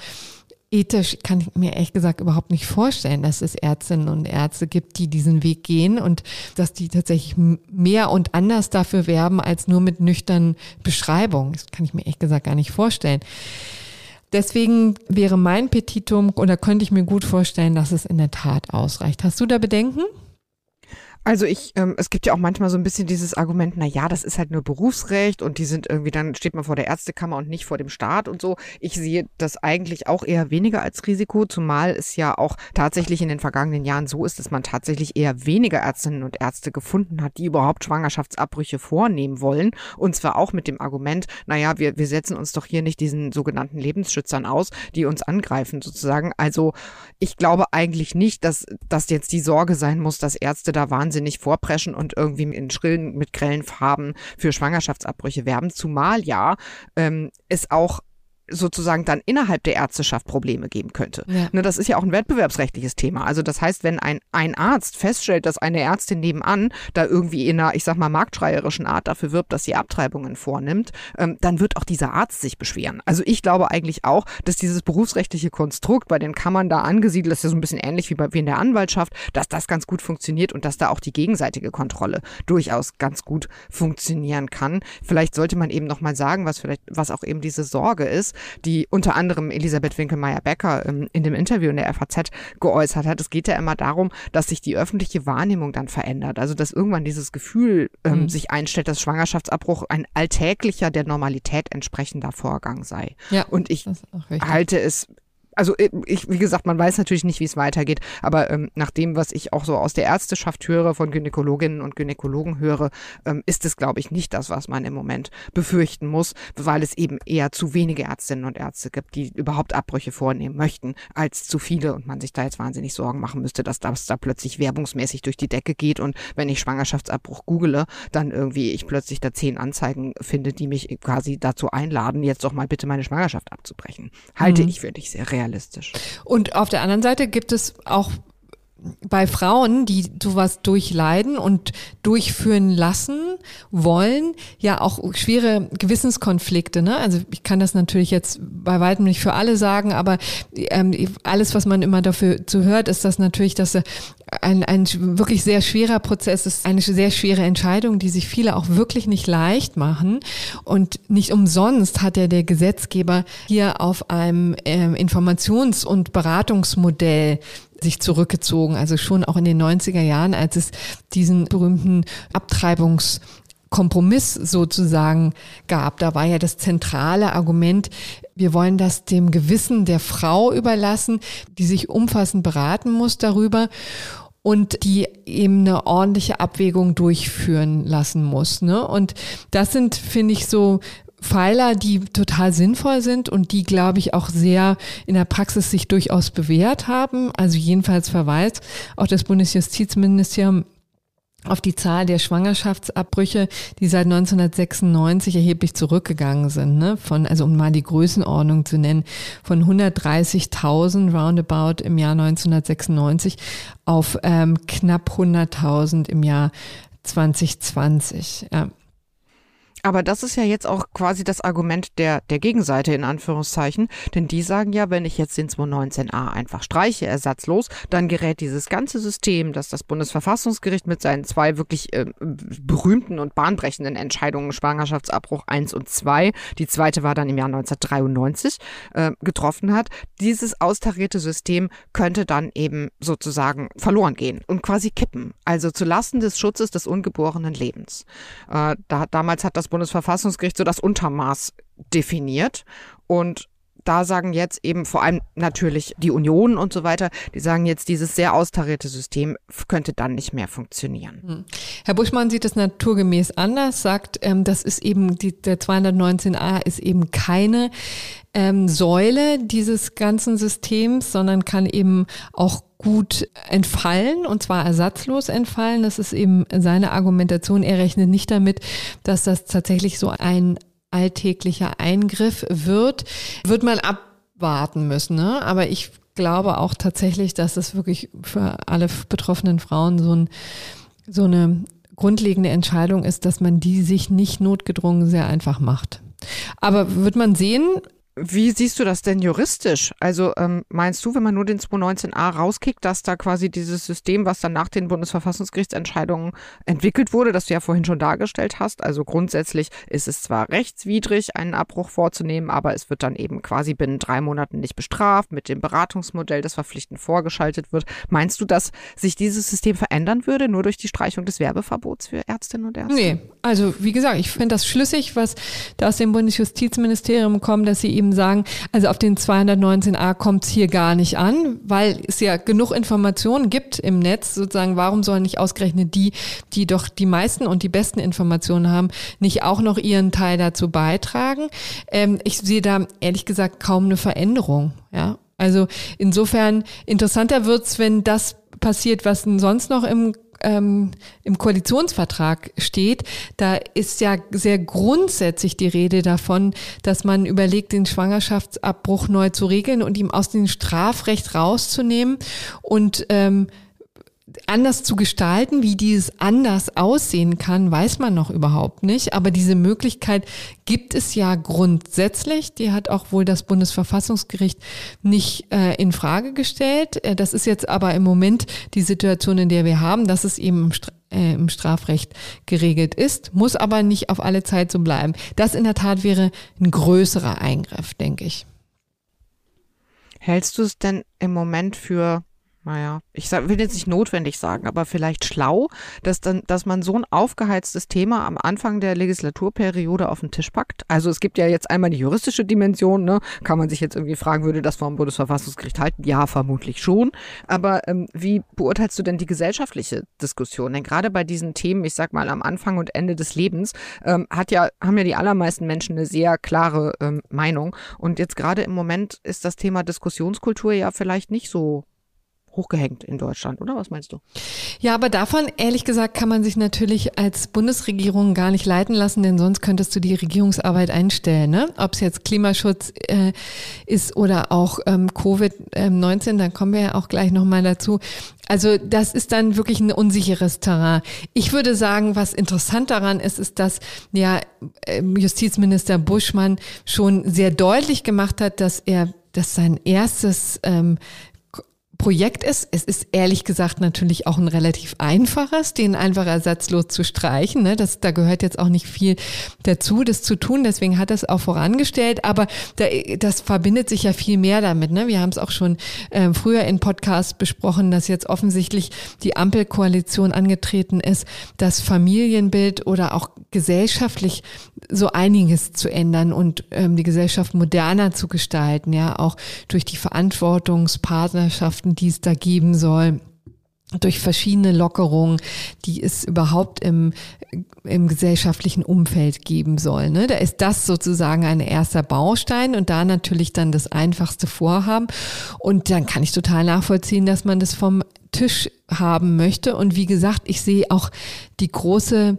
ethisch kann ich mir ehrlich gesagt überhaupt nicht vorstellen, dass es Ärztinnen und Ärzte gibt, die diesen Weg gehen und dass die tatsächlich mehr und anders dafür werben als nur mit nüchternen Beschreibungen. Das kann ich mir ehrlich gesagt gar nicht vorstellen. Deswegen wäre mein Petitum oder könnte ich mir gut vorstellen, dass es in der Tat ausreicht. Hast du da Bedenken? Also ich, ähm, es gibt ja auch manchmal so ein bisschen dieses Argument, na ja, das ist halt nur Berufsrecht und die sind irgendwie, dann steht man vor der Ärztekammer und nicht vor dem Staat und so. Ich sehe das eigentlich auch eher weniger als Risiko, zumal es ja auch tatsächlich in den vergangenen Jahren so ist, dass man tatsächlich eher weniger Ärztinnen und Ärzte gefunden hat, die überhaupt Schwangerschaftsabbrüche vornehmen wollen. Und zwar auch mit dem Argument, na ja, wir, wir setzen uns doch hier nicht diesen sogenannten Lebensschützern aus, die uns angreifen sozusagen. Also ich glaube eigentlich nicht, dass das jetzt die Sorge sein muss, dass Ärzte da wahnsinnig wahnsinnig vorpreschen und irgendwie in schrillen, mit grellen Farben für Schwangerschaftsabbrüche werben, zumal ja ähm, es auch sozusagen dann innerhalb der Ärzteschaft Probleme geben könnte. Ja. Ne, das ist ja auch ein wettbewerbsrechtliches Thema. Also das heißt, wenn ein, ein Arzt feststellt, dass eine Ärztin nebenan da irgendwie in einer, ich sag mal, marktschreierischen Art dafür wirbt, dass sie Abtreibungen vornimmt, ähm, dann wird auch dieser Arzt sich beschweren. Also ich glaube eigentlich auch, dass dieses berufsrechtliche Konstrukt bei den Kammern da angesiedelt ist, ja so ein bisschen ähnlich wie, bei, wie in der Anwaltschaft, dass das ganz gut funktioniert und dass da auch die gegenseitige Kontrolle durchaus ganz gut funktionieren kann. Vielleicht sollte man eben nochmal sagen, was vielleicht, was auch eben diese Sorge ist, die unter anderem Elisabeth Winkelmeier-Becker ähm, in dem Interview in der FAZ geäußert hat. Es geht ja immer darum, dass sich die öffentliche Wahrnehmung dann verändert. Also dass irgendwann dieses Gefühl ähm, mhm. sich einstellt, dass Schwangerschaftsabbruch ein alltäglicher, der Normalität entsprechender Vorgang sei. Ja, Und ich halte es also äh, ich, wie gesagt, man weiß natürlich nicht, wie es weitergeht, aber ähm, nach dem, was ich auch so aus der Ärzteschaft höre, von Gynäkologinnen und Gynäkologen höre, ähm, ist es, glaube ich, nicht das, was man im Moment befürchten muss, weil es eben eher zu wenige Ärztinnen und Ärzte gibt, die überhaupt Abbrüche vornehmen möchten, als zu viele und man sich da jetzt wahnsinnig Sorgen machen müsste, dass das da plötzlich werbungsmäßig durch die Decke geht und wenn ich Schwangerschaftsabbruch google, dann irgendwie ich plötzlich da zehn Anzeigen finde, die mich quasi dazu einladen, jetzt doch mal bitte meine Schwangerschaft abzubrechen. Halte mhm. ich für nicht sehr realistisch realistisch. Und auf der anderen Seite gibt es auch bei Frauen, die sowas durchleiden und durchführen lassen wollen, ja auch schwere Gewissenskonflikte. Ne? Also ich kann das natürlich jetzt bei weitem nicht für alle sagen, aber ähm, alles, was man immer dafür zu hört, ist das natürlich, dass ein, ein wirklich sehr schwerer Prozess ist, eine sehr schwere Entscheidung, die sich viele auch wirklich nicht leicht machen. Und nicht umsonst hat ja der Gesetzgeber hier auf einem ähm, Informations- und Beratungsmodell sich zurückgezogen, also schon auch in den 90er Jahren, als es diesen berühmten Abtreibungs Kompromiss sozusagen gab. Da war ja das zentrale Argument, wir wollen das dem Gewissen der Frau überlassen, die sich umfassend beraten muss darüber und die eben eine ordentliche Abwägung durchführen lassen muss. Ne? Und das sind, finde ich, so Pfeiler, die total sinnvoll sind und die, glaube ich, auch sehr in der Praxis sich durchaus bewährt haben. Also jedenfalls verweist auch das Bundesjustizministerium auf die Zahl der Schwangerschaftsabbrüche, die seit 1996 erheblich zurückgegangen sind, ne? von, also um mal die Größenordnung zu nennen, von 130.000 roundabout im Jahr 1996 auf ähm, knapp 100.000 im Jahr 2020. Ja. Aber das ist ja jetzt auch quasi das Argument der, der Gegenseite in Anführungszeichen, denn die sagen ja, wenn ich jetzt den 219a einfach streiche, ersatzlos, dann gerät dieses ganze System, das das Bundesverfassungsgericht mit seinen zwei wirklich äh, berühmten und bahnbrechenden Entscheidungen, Schwangerschaftsabbruch 1 und 2, die zweite war dann im Jahr 1993, äh, getroffen hat, dieses austarierte System könnte dann eben sozusagen verloren gehen und quasi kippen, also zu Lasten des Schutzes des ungeborenen Lebens. Äh, da, damals hat das Bundesverfassungsgericht so das Untermaß definiert und da sagen jetzt eben vor allem natürlich die Union und so weiter, die sagen jetzt, dieses sehr austarierte System könnte dann nicht mehr funktionieren. Hm. Herr Buschmann sieht das naturgemäß anders, sagt, ähm, das ist eben, die, der 219a ist eben keine ähm, Säule dieses ganzen Systems, sondern kann eben auch gut entfallen und zwar ersatzlos entfallen. Das ist eben seine Argumentation. Er rechnet nicht damit, dass das tatsächlich so ein alltäglicher Eingriff wird. Wird man abwarten müssen, ne? Aber ich glaube auch tatsächlich, dass es wirklich für alle betroffenen Frauen so, ein, so eine grundlegende Entscheidung ist, dass man die sich nicht notgedrungen sehr einfach macht. Aber wird man sehen, wie siehst du das denn juristisch? Also ähm, meinst du, wenn man nur den 219a rauskickt, dass da quasi dieses System, was dann nach den Bundesverfassungsgerichtsentscheidungen entwickelt wurde, das du ja vorhin schon dargestellt hast, also grundsätzlich ist es zwar rechtswidrig, einen Abbruch vorzunehmen, aber es wird dann eben quasi binnen drei Monaten nicht bestraft mit dem Beratungsmodell, das verpflichtend vorgeschaltet wird. Meinst du, dass sich dieses System verändern würde, nur durch die Streichung des Werbeverbots für Ärztinnen und Ärzte? Nee, also wie gesagt, ich finde das schlüssig, was da aus dem Bundesjustizministerium kommt, dass sie eben eben sagen, also auf den 219a kommt es hier gar nicht an, weil es ja genug Informationen gibt im Netz, sozusagen, warum sollen nicht ausgerechnet die, die doch die meisten und die besten Informationen haben, nicht auch noch ihren Teil dazu beitragen? Ähm, ich sehe da ehrlich gesagt kaum eine Veränderung, ja. Also insofern interessanter wird's, wenn das passiert, was sonst noch im ähm, im Koalitionsvertrag steht, da ist ja sehr grundsätzlich die Rede davon, dass man überlegt, den Schwangerschaftsabbruch neu zu regeln und ihm aus dem Strafrecht rauszunehmen. Und ähm, anders zu gestalten, wie dieses anders aussehen kann, weiß man noch überhaupt nicht. Aber diese Möglichkeit gibt es ja grundsätzlich. Die hat auch wohl das Bundesverfassungsgericht nicht äh, in Frage gestellt. Äh, das ist jetzt aber im Moment die Situation, in der wir haben, dass es eben im, Stra äh, im Strafrecht geregelt ist, muss aber nicht auf alle Zeit so bleiben. Das in der Tat wäre ein größerer Eingriff, denke ich. Hältst du es denn im Moment für naja, ich will jetzt nicht notwendig sagen, aber vielleicht schlau, dass dann, dass man so ein aufgeheiztes Thema am Anfang der Legislaturperiode auf den Tisch packt. Also es gibt ja jetzt einmal die juristische Dimension, ne? Kann man sich jetzt irgendwie fragen, würde das vom Bundesverfassungsgericht halten? Ja, vermutlich schon. Aber ähm, wie beurteilst du denn die gesellschaftliche Diskussion? Denn gerade bei diesen Themen, ich sag mal am Anfang und Ende des Lebens, ähm, hat ja, haben ja die allermeisten Menschen eine sehr klare ähm, Meinung. Und jetzt gerade im Moment ist das Thema Diskussionskultur ja vielleicht nicht so hochgehängt in Deutschland, oder was meinst du? Ja, aber davon, ehrlich gesagt, kann man sich natürlich als Bundesregierung gar nicht leiten lassen, denn sonst könntest du die Regierungsarbeit einstellen. Ne? Ob es jetzt Klimaschutz äh, ist oder auch ähm, Covid-19, ähm, dann kommen wir ja auch gleich nochmal dazu. Also das ist dann wirklich ein unsicheres Terrain. Ich würde sagen, was interessant daran ist, ist, dass ja ähm, Justizminister Buschmann schon sehr deutlich gemacht hat, dass er dass sein erstes ähm, Projekt ist. Es ist ehrlich gesagt natürlich auch ein relativ einfaches, den einfach ersatzlos zu streichen. Ne? Das, da gehört jetzt auch nicht viel dazu, das zu tun. Deswegen hat es auch vorangestellt. Aber da, das verbindet sich ja viel mehr damit. Ne? Wir haben es auch schon äh, früher in Podcasts besprochen, dass jetzt offensichtlich die Ampelkoalition angetreten ist, das Familienbild oder auch gesellschaftlich so einiges zu ändern und ähm, die Gesellschaft moderner zu gestalten. Ja, auch durch die Verantwortungspartnerschaft Die es da geben soll durch verschiedene Lockerungen, die es überhaupt im, im gesellschaftlichen Umfeld geben soll. Ne? Da ist das sozusagen ein erster Baustein und da natürlich dann das einfachste Vorhaben. Und dann kann ich total nachvollziehen, dass man das vom Tisch haben möchte. Und wie gesagt, ich sehe auch die große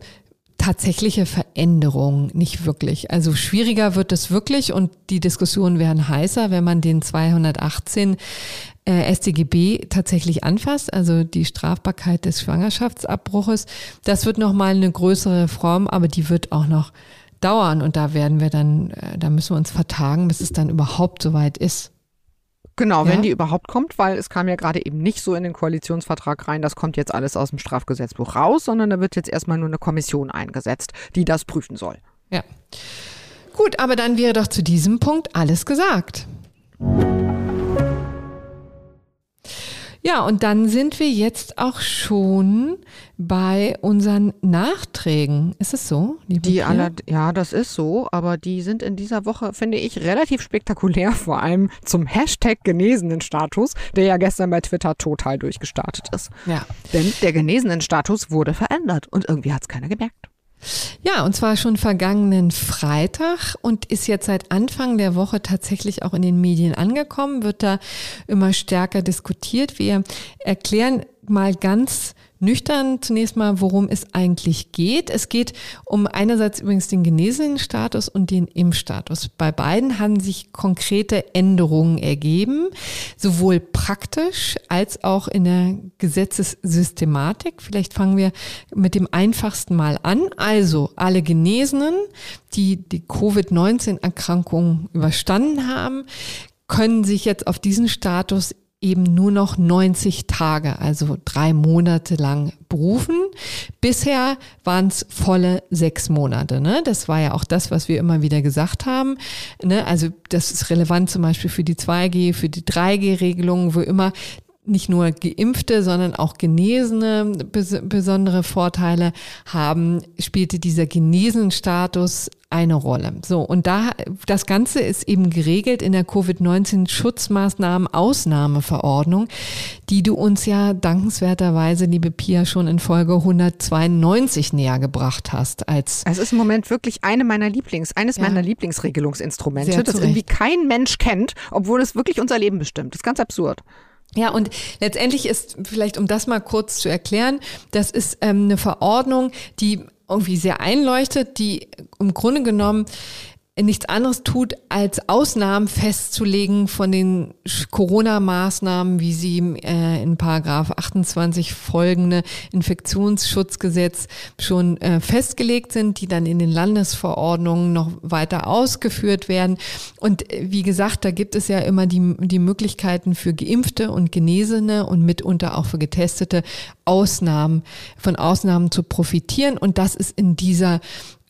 tatsächliche Veränderung nicht wirklich. Also schwieriger wird es wirklich und die Diskussionen werden heißer, wenn man den 218 äh, StGB tatsächlich anfasst, also die Strafbarkeit des Schwangerschaftsabbruches. Das wird nochmal eine größere Reform, aber die wird auch noch dauern und da werden wir dann, äh, da müssen wir uns vertagen, bis es dann überhaupt soweit ist. Genau, ja? wenn die überhaupt kommt, weil es kam ja gerade eben nicht so in den Koalitionsvertrag rein, das kommt jetzt alles aus dem Strafgesetzbuch raus, sondern da wird jetzt erstmal nur eine Kommission eingesetzt, die das prüfen soll. Ja. Gut, aber dann wäre doch zu diesem Punkt alles gesagt. Ja, und dann sind wir jetzt auch schon bei unseren Nachträgen. Ist es so? Die aller, ja, das ist so, aber die sind in dieser Woche, finde ich, relativ spektakulär, vor allem zum Hashtag genesenen Status, der ja gestern bei Twitter total durchgestartet ist. Ja. Denn der genesenen Status wurde verändert und irgendwie hat es keiner gemerkt. Ja, und zwar schon vergangenen Freitag und ist jetzt seit Anfang der Woche tatsächlich auch in den Medien angekommen, wird da immer stärker diskutiert. Wir erklären mal ganz nüchtern zunächst mal, worum es eigentlich geht. Es geht um einerseits übrigens den genesenen Status und den Impfstatus. Bei beiden haben sich konkrete Änderungen ergeben, sowohl praktisch als auch in der Gesetzessystematik. Vielleicht fangen wir mit dem einfachsten mal an. Also alle Genesenen, die die Covid-19-Erkrankung überstanden haben, können sich jetzt auf diesen Status eben nur noch 90 Tage, also drei Monate lang berufen. Bisher waren es volle sechs Monate. Ne? Das war ja auch das, was wir immer wieder gesagt haben. Ne? Also das ist relevant zum Beispiel für die 2G, für die 3G-Regelung, wo immer nicht nur Geimpfte, sondern auch Genesene bes besondere Vorteile haben, spielte dieser Genesenstatus eine Rolle. So, und da, das Ganze ist eben geregelt in der Covid-19-Schutzmaßnahmen Ausnahmeverordnung, die du uns ja dankenswerterweise, liebe Pia, schon in Folge 192 näher gebracht hast. Als es ist im Moment wirklich eine meiner Lieblings, eines ja. meiner Lieblingsregelungsinstrumente, das irgendwie kein Mensch kennt, obwohl es wirklich unser Leben bestimmt. Das ist ganz absurd. Ja, und letztendlich ist, vielleicht um das mal kurz zu erklären, das ist ähm, eine Verordnung, die irgendwie sehr einleuchtet, die im Grunde genommen nichts anderes tut, als Ausnahmen festzulegen von den Corona-Maßnahmen, wie sie äh, in Paragraph 28 folgende Infektionsschutzgesetz schon äh, festgelegt sind, die dann in den Landesverordnungen noch weiter ausgeführt werden. Und äh, wie gesagt, da gibt es ja immer die, die Möglichkeiten für Geimpfte und Genesene und mitunter auch für Getestete Ausnahmen, von Ausnahmen zu profitieren. Und das ist in dieser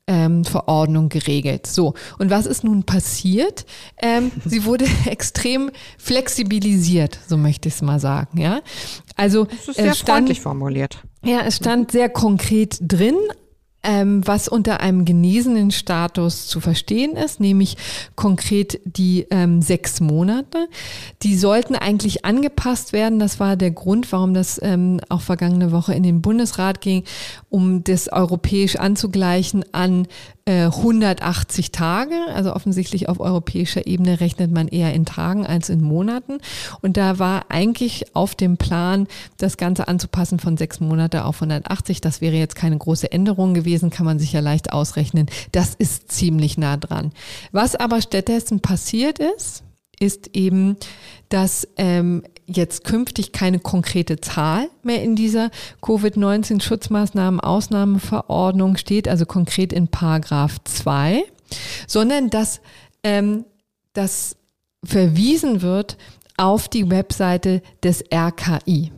ähm, Verordnung geregelt. So, und was ist nun passiert? Ähm, sie wurde extrem flexibilisiert, so möchte ich es mal sagen. Ja, also das ist sehr stand, freundlich formuliert. Ja, es stand sehr konkret drin, ähm, was unter einem genesenen Status zu verstehen ist, nämlich konkret die ähm, sechs Monate. Die sollten eigentlich angepasst werden. Das war der Grund, warum das ähm, auch vergangene Woche in den Bundesrat ging, um das europäisch anzugleichen an 180 äh, Tage. Also offensichtlich auf europäischer Ebene rechnet man eher in Tagen als in Monaten. Und da war eigentlich auf dem Plan, das Ganze anzupassen von sechs Monate auf 180. Das wäre jetzt keine große Änderung gewesen, kann man sich ja leicht ausrechnen. Das ist ziemlich nah dran. Was aber stattdessen passiert ist, ist eben, dass ähm, jetzt künftig keine konkrete Zahl mehr in dieser Covid-19-Schutzmaßnahmen Ausnahmeverordnung steht, also konkret in Paragraph 2, sondern dass ähm, das verwiesen wird auf die Webseite des RKI.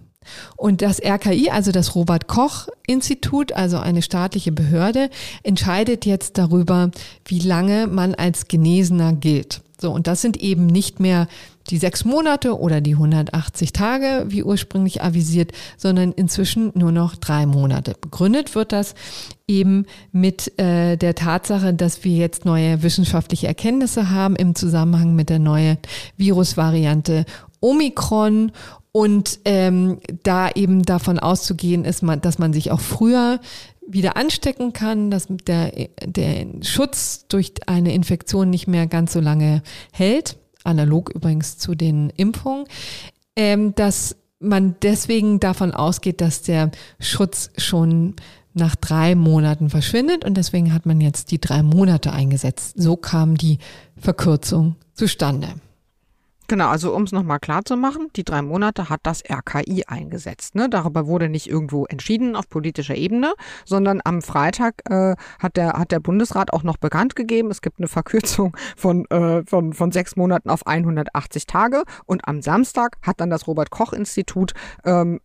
Und das RKI, also das Robert Koch Institut, also eine staatliche Behörde, entscheidet jetzt darüber, wie lange man als Genesener gilt. So, und das sind eben nicht mehr die sechs Monate oder die 180 Tage, wie ursprünglich avisiert, sondern inzwischen nur noch drei Monate. Begründet wird das eben mit äh, der Tatsache, dass wir jetzt neue wissenschaftliche Erkenntnisse haben im Zusammenhang mit der neuen Virusvariante Omikron und ähm, da eben davon auszugehen ist, man, dass man sich auch früher wieder anstecken kann, dass der, der Schutz durch eine Infektion nicht mehr ganz so lange hält, analog übrigens zu den Impfungen, ähm, dass man deswegen davon ausgeht, dass der Schutz schon nach drei Monaten verschwindet und deswegen hat man jetzt die drei Monate eingesetzt. So kam die Verkürzung zustande. Genau, also um es nochmal klar zu machen, die drei Monate hat das RKI eingesetzt. Ne? Darüber wurde nicht irgendwo entschieden auf politischer Ebene, sondern am Freitag äh, hat, der, hat der Bundesrat auch noch bekannt gegeben, es gibt eine Verkürzung von, äh, von, von sechs Monaten auf 180 Tage und am Samstag hat dann das Robert Koch Institut ähm,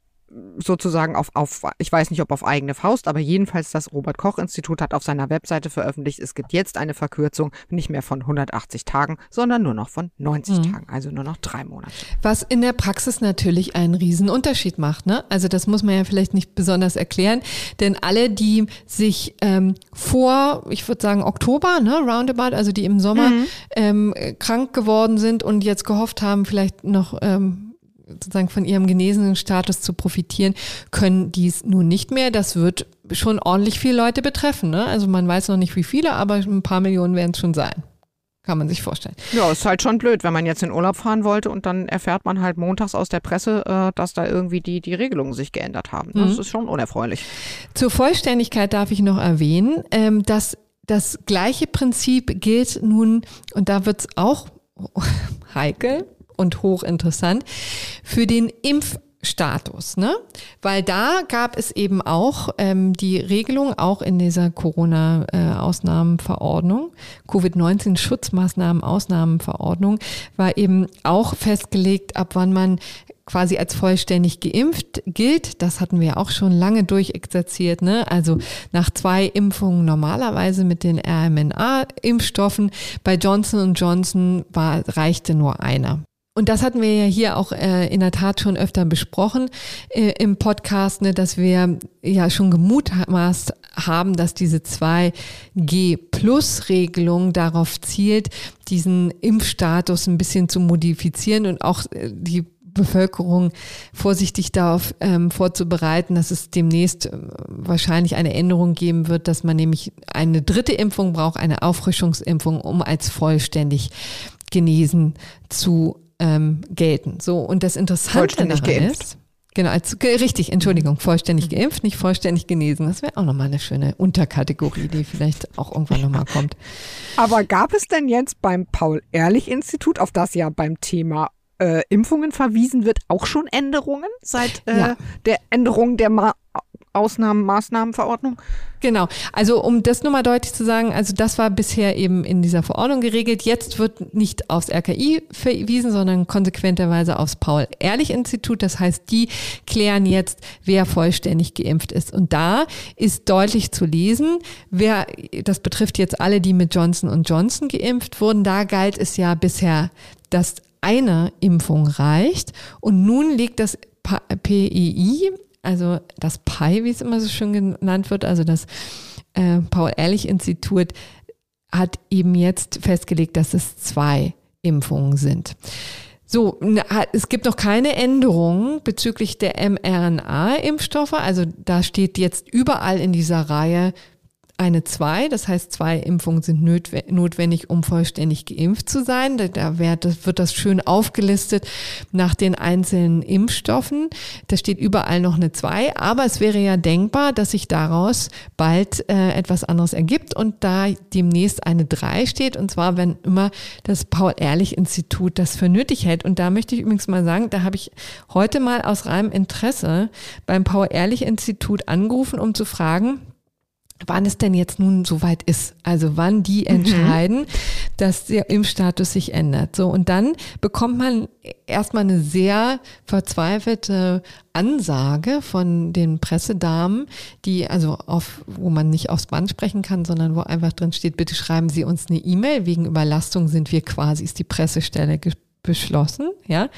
sozusagen auf, auf, ich weiß nicht, ob auf eigene Faust, aber jedenfalls das Robert Koch Institut hat auf seiner Webseite veröffentlicht, es gibt jetzt eine Verkürzung nicht mehr von 180 Tagen, sondern nur noch von 90 mhm. Tagen, also nur noch drei Monate. Was in der Praxis natürlich einen riesen Unterschied macht, ne? Also das muss man ja vielleicht nicht besonders erklären, denn alle, die sich ähm, vor, ich würde sagen Oktober, ne, roundabout, also die im Sommer mhm. ähm, krank geworden sind und jetzt gehofft haben, vielleicht noch ähm, sozusagen von ihrem genesenen Status zu profitieren, können dies nun nicht mehr. Das wird schon ordentlich viele Leute betreffen. Ne? Also man weiß noch nicht wie viele, aber ein paar Millionen werden es schon sein. kann man sich vorstellen. Ja, ist halt schon blöd, wenn man jetzt in Urlaub fahren wollte und dann erfährt man halt montags aus der Presse, äh, dass da irgendwie die, die Regelungen sich geändert haben. Das mhm. ist schon unerfreulich. Zur Vollständigkeit darf ich noch erwähnen, ähm, dass das gleiche Prinzip gilt nun, und da wird es auch heikel und hochinteressant, für den Impf Status, ne? Weil da gab es eben auch ähm, die Regelung, auch in dieser Corona-Ausnahmenverordnung, äh, Covid-19-Schutzmaßnahmen-Ausnahmenverordnung, war eben auch festgelegt, ab wann man quasi als vollständig geimpft gilt. Das hatten wir auch schon lange durchexerziert. Ne? Also nach zwei Impfungen normalerweise mit den RMNA-Impfstoffen. Bei Johnson Johnson war, reichte nur einer. Und das hatten wir ja hier auch äh, in der Tat schon öfter besprochen äh, im Podcast, ne, dass wir ja schon gemutmaßt haben, dass diese 2G-Plus-Regelung darauf zielt, diesen Impfstatus ein bisschen zu modifizieren und auch äh, die Bevölkerung vorsichtig darauf ähm, vorzubereiten, dass es demnächst äh, wahrscheinlich eine Änderung geben wird, dass man nämlich eine dritte Impfung braucht, eine Auffrischungsimpfung, um als vollständig genesen zu ähm, gelten. So, und das Interessante vollständig daran geimpft. ist, Genau, als, richtig, Entschuldigung, vollständig geimpft, nicht vollständig genesen. Das wäre auch nochmal eine schöne Unterkategorie, die vielleicht auch irgendwann nochmal kommt. Aber gab es denn jetzt beim Paul-Ehrlich-Institut, auf das ja beim Thema äh, Impfungen verwiesen wird, auch schon Änderungen seit äh, ja. der Änderung der Ma Ausnahmen, Maßnahmenverordnung? Genau. Also um das nochmal deutlich zu sagen, also das war bisher eben in dieser Verordnung geregelt. Jetzt wird nicht aufs RKI verwiesen, sondern konsequenterweise aufs Paul-Ehrlich-Institut. Das heißt, die klären jetzt, wer vollständig geimpft ist. Und da ist deutlich zu lesen, wer, das betrifft jetzt alle, die mit Johnson Johnson geimpft wurden. Da galt es ja bisher, dass eine Impfung reicht. Und nun liegt das PEI, also das PI, wie es immer so schön genannt wird, also das äh, Paul-Ehrlich-Institut, hat eben jetzt festgelegt, dass es zwei Impfungen sind. So, es gibt noch keine Änderungen bezüglich der mRNA-Impfstoffe. Also da steht jetzt überall in dieser Reihe eine zwei, das heißt zwei Impfungen sind notwendig, um vollständig geimpft zu sein. Da wird das schön aufgelistet nach den einzelnen Impfstoffen. Da steht überall noch eine zwei, aber es wäre ja denkbar, dass sich daraus bald äh, etwas anderes ergibt und da demnächst eine drei steht und zwar, wenn immer das Paul-Ehrlich-Institut das für nötig hält. Und da möchte ich übrigens mal sagen, da habe ich heute mal aus reinem Interesse beim Paul-Ehrlich-Institut angerufen, um zu fragen, wann es denn jetzt nun soweit ist. Also wann die mhm. entscheiden, mhm. dass der Impfstatus sich ändert. So, und dann bekommt man erstmal eine sehr verzweifelte Ansage von den Pressedamen, die also auf, wo man nicht aufs Band sprechen kann, sondern wo einfach drin steht, bitte schreiben Sie uns eine E-Mail. Wegen Überlastung sind wir quasi, ist die Pressestelle beschlossen, ja.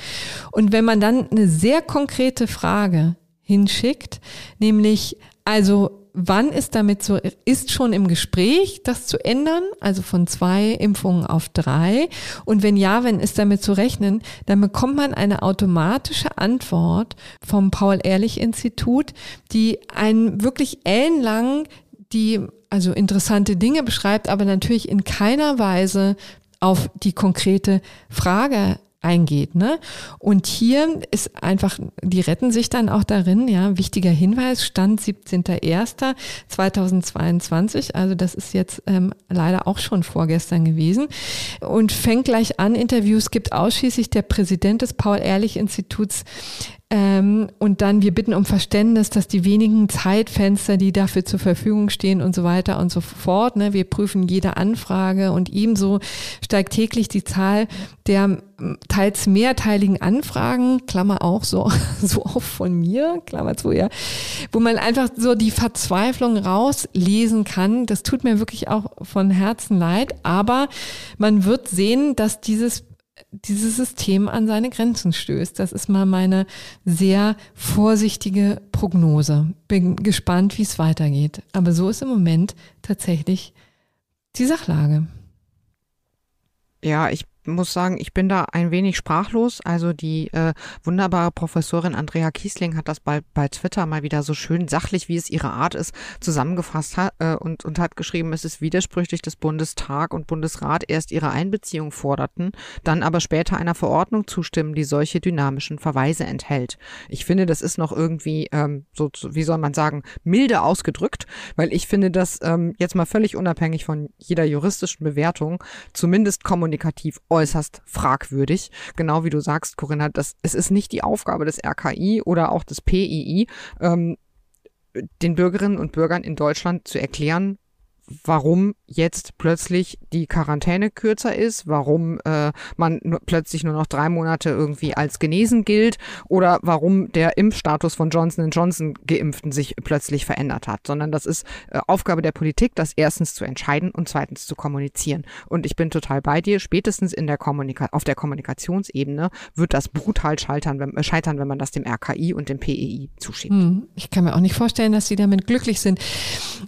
Und wenn man dann eine sehr konkrete Frage hinschickt, nämlich also wann ist damit so, ist schon im Gespräch, das zu ändern, also von zwei Impfungen auf drei? Und wenn ja, wenn ist damit zu rechnen, dann bekommt man eine automatische Antwort vom Paul-Ehrlich-Institut, die einen wirklich ellenlang die also interessante Dinge beschreibt, aber natürlich in keiner Weise auf die konkrete Frage eingeht. Ne? Und hier ist einfach, die retten sich dann auch darin, ja, wichtiger Hinweis, Stand 17.01.2022, also das ist jetzt ähm, leider auch schon vorgestern gewesen und fängt gleich an, Interviews gibt ausschließlich der Präsident des Paul-Ehrlich-Instituts ähm, und dann, wir bitten um Verständnis, dass die wenigen Zeitfenster, die dafür zur Verfügung stehen und so weiter und so fort, ne, wir prüfen jede Anfrage und ebenso steigt täglich die Zahl der teils mehrteiligen Anfragen, Klammer auch so, so auch von mir, Klammer zu, ja, wo man einfach so die Verzweiflung rauslesen kann. Das tut mir wirklich auch von Herzen leid, aber man wird sehen, dass dieses dieses System an seine Grenzen stößt. Das ist mal meine sehr vorsichtige Prognose. Bin gespannt, wie es weitergeht. Aber so ist im Moment tatsächlich die Sachlage. Ja, ich muss sagen, ich bin da ein wenig sprachlos. Also die äh, wunderbare Professorin Andrea Kiesling hat das bei, bei Twitter mal wieder so schön sachlich, wie es ihre Art ist, zusammengefasst hat, äh, und, und hat geschrieben, es ist widersprüchlich, dass Bundestag und Bundesrat erst ihre Einbeziehung forderten, dann aber später einer Verordnung zustimmen, die solche dynamischen Verweise enthält. Ich finde, das ist noch irgendwie ähm, so, wie soll man sagen, milde ausgedrückt, weil ich finde, dass ähm, jetzt mal völlig unabhängig von jeder juristischen Bewertung, zumindest kommunikativ äußerst fragwürdig. Genau wie du sagst, Corinna, das, es ist nicht die Aufgabe des RKI oder auch des PII, ähm, den Bürgerinnen und Bürgern in Deutschland zu erklären, warum jetzt plötzlich die Quarantäne kürzer ist, warum äh, man plötzlich nur noch drei Monate irgendwie als genesen gilt oder warum der Impfstatus von Johnson Johnson Geimpften sich plötzlich verändert hat, sondern das ist äh, Aufgabe der Politik, das erstens zu entscheiden und zweitens zu kommunizieren. Und ich bin total bei dir. Spätestens in der Kommunika auf der Kommunikationsebene wird das brutal scheitern, wenn, äh, scheitern, wenn man das dem RKI und dem PEI zuschiebt. Hm, ich kann mir auch nicht vorstellen, dass sie damit glücklich sind.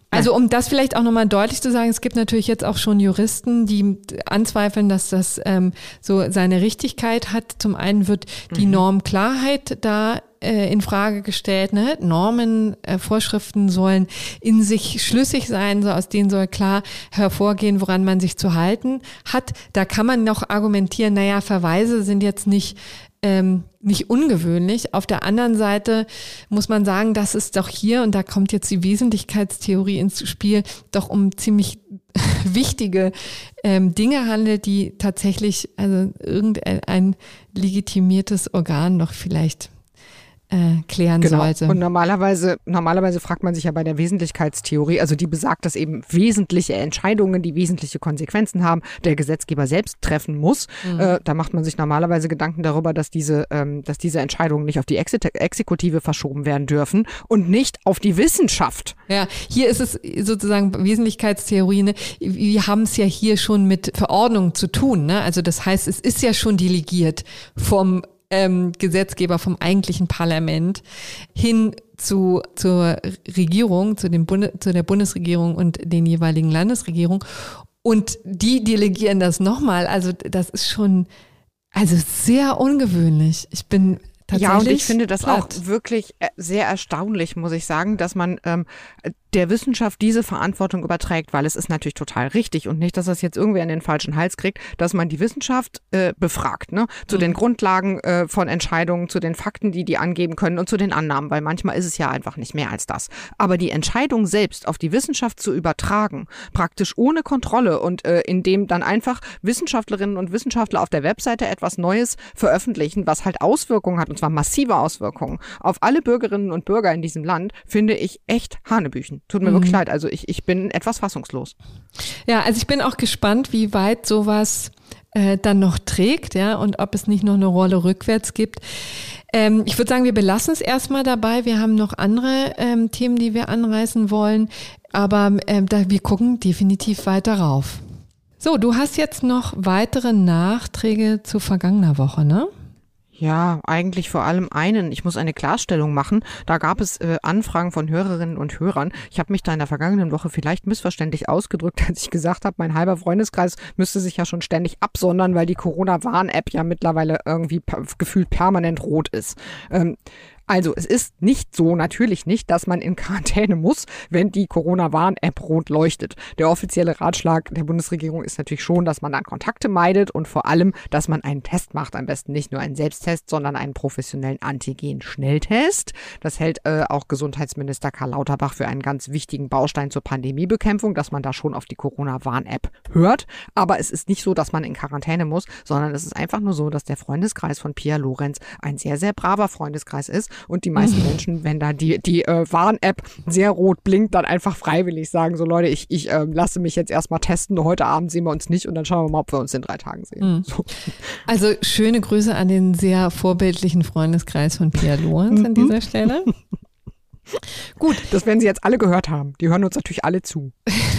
Also um das vielleicht auch nochmal deutlich zu sagen, es gibt natürlich jetzt auch schon Juristen, die anzweifeln, dass das ähm, so seine Richtigkeit hat. Zum einen wird die mhm. Normklarheit da äh, in Frage gestellt. Ne? Normen, äh, Vorschriften sollen in sich schlüssig sein, so aus denen soll klar hervorgehen, woran man sich zu halten hat. Da kann man noch argumentieren, naja, Verweise sind jetzt nicht ähm, nicht ungewöhnlich. Auf der anderen Seite muss man sagen, dass es doch hier, und da kommt jetzt die Wesentlichkeitstheorie ins Spiel, doch um ziemlich wichtige ähm, Dinge handelt, die tatsächlich also irgendein legitimiertes Organ noch vielleicht äh, klären genau. sollte. Und normalerweise, normalerweise fragt man sich ja bei der Wesentlichkeitstheorie, also die besagt, dass eben wesentliche Entscheidungen, die wesentliche Konsequenzen haben, der Gesetzgeber selbst treffen muss. Mhm. Äh, da macht man sich normalerweise Gedanken darüber, dass diese, ähm, dass diese Entscheidungen nicht auf die Ex Exekutive verschoben werden dürfen und nicht auf die Wissenschaft. Ja, hier ist es sozusagen Wesentlichkeitstheorie. Ne? Wir haben es ja hier schon mit Verordnungen zu tun. Ne? Also das heißt, es ist ja schon delegiert vom ähm, Gesetzgeber vom eigentlichen Parlament hin zu, zur Regierung, zu, dem Bunde, zu der Bundesregierung und den jeweiligen Landesregierungen. Und die delegieren das nochmal. Also das ist schon, also sehr ungewöhnlich. Ich bin ja, und ich finde das platt. auch wirklich äh, sehr erstaunlich, muss ich sagen, dass man ähm, der Wissenschaft diese Verantwortung überträgt, weil es ist natürlich total richtig und nicht, dass das jetzt irgendwer in den falschen Hals kriegt, dass man die Wissenschaft äh, befragt, ne, zu mhm. den Grundlagen äh, von Entscheidungen, zu den Fakten, die die angeben können und zu den Annahmen, weil manchmal ist es ja einfach nicht mehr als das. Aber die Entscheidung selbst auf die Wissenschaft zu übertragen, praktisch ohne Kontrolle und äh, indem dann einfach Wissenschaftlerinnen und Wissenschaftler auf der Webseite etwas Neues veröffentlichen, was halt Auswirkungen hat und zwar massive Auswirkungen auf alle Bürgerinnen und Bürger in diesem Land, finde ich echt Hanebüchen. Tut mir mhm. wirklich leid. Also ich, ich bin etwas fassungslos. Ja, also ich bin auch gespannt, wie weit sowas äh, dann noch trägt, ja, und ob es nicht noch eine Rolle rückwärts gibt. Ähm, ich würde sagen, wir belassen es erstmal dabei. Wir haben noch andere ähm, Themen, die wir anreißen wollen, aber ähm, da, wir gucken definitiv weiter rauf. So, du hast jetzt noch weitere Nachträge zu vergangener Woche, ne? Ja, eigentlich vor allem einen. Ich muss eine Klarstellung machen. Da gab es äh, Anfragen von Hörerinnen und Hörern. Ich habe mich da in der vergangenen Woche vielleicht missverständlich ausgedrückt, als ich gesagt habe, mein halber Freundeskreis müsste sich ja schon ständig absondern, weil die Corona-Warn-App ja mittlerweile irgendwie gefühlt permanent rot ist. Ähm, also es ist nicht so, natürlich nicht, dass man in Quarantäne muss, wenn die Corona-Warn-App rot leuchtet. Der offizielle Ratschlag der Bundesregierung ist natürlich schon, dass man dann Kontakte meidet und vor allem, dass man einen Test macht. Am besten nicht nur einen Selbsttest, sondern einen professionellen Antigen-Schnelltest. Das hält äh, auch Gesundheitsminister Karl Lauterbach für einen ganz wichtigen Baustein zur Pandemiebekämpfung, dass man da schon auf die Corona-Warn-App hört. Aber es ist nicht so, dass man in Quarantäne muss, sondern es ist einfach nur so, dass der Freundeskreis von Pia Lorenz ein sehr, sehr braver Freundeskreis ist und die meisten Menschen, wenn da die, die äh, Warn-App sehr rot blinkt, dann einfach freiwillig sagen, so Leute, ich, ich äh, lasse mich jetzt erstmal testen, heute Abend sehen wir uns nicht und dann schauen wir mal, ob wir uns in drei Tagen sehen. Mhm. So. Also schöne Grüße an den sehr vorbildlichen Freundeskreis von Pia Lorenz an dieser Stelle. Gut. Das werden Sie jetzt alle gehört haben. Die hören uns natürlich alle zu.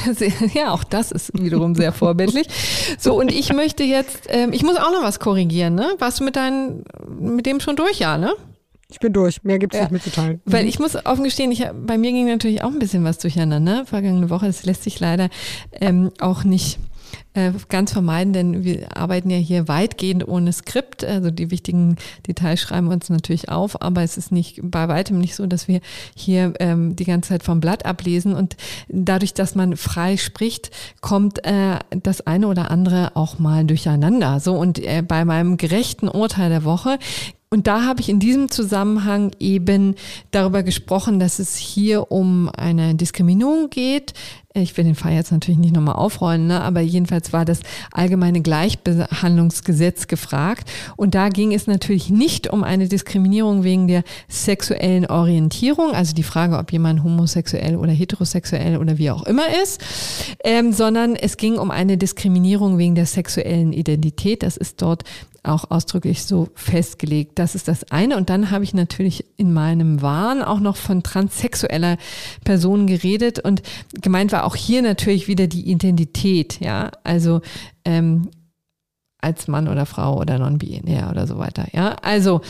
ja, auch das ist wiederum sehr vorbildlich. So, und ich möchte jetzt, ähm, ich muss auch noch was korrigieren, ne? Warst du mit deinen, mit dem schon durch, ja, ne? Ich bin durch. Mehr gibt es ja. nicht mitzuteilen. Weil ich muss offen gestehen, ich, bei mir ging natürlich auch ein bisschen was durcheinander. Vergangene Woche, das lässt sich leider ähm, auch nicht äh, ganz vermeiden, denn wir arbeiten ja hier weitgehend ohne Skript. Also die wichtigen Details schreiben wir uns natürlich auf, aber es ist nicht bei weitem nicht so, dass wir hier ähm, die ganze Zeit vom Blatt ablesen. Und dadurch, dass man frei spricht, kommt äh, das eine oder andere auch mal durcheinander. So und äh, bei meinem gerechten Urteil der Woche und da habe ich in diesem Zusammenhang eben darüber gesprochen, dass es hier um eine Diskriminierung geht. Ich will den Fall jetzt natürlich nicht nochmal aufrollen, ne? aber jedenfalls war das allgemeine Gleichbehandlungsgesetz gefragt. Und da ging es natürlich nicht um eine Diskriminierung wegen der sexuellen Orientierung, also die Frage, ob jemand homosexuell oder heterosexuell oder wie auch immer ist, ähm, sondern es ging um eine Diskriminierung wegen der sexuellen Identität. Das ist dort auch ausdrücklich so festgelegt. Das ist das eine. Und dann habe ich natürlich in meinem Wahn auch noch von transsexueller Person geredet und gemeint war auch hier natürlich wieder die Identität, ja, also ähm, als Mann oder Frau oder non-binär oder so weiter, ja. Also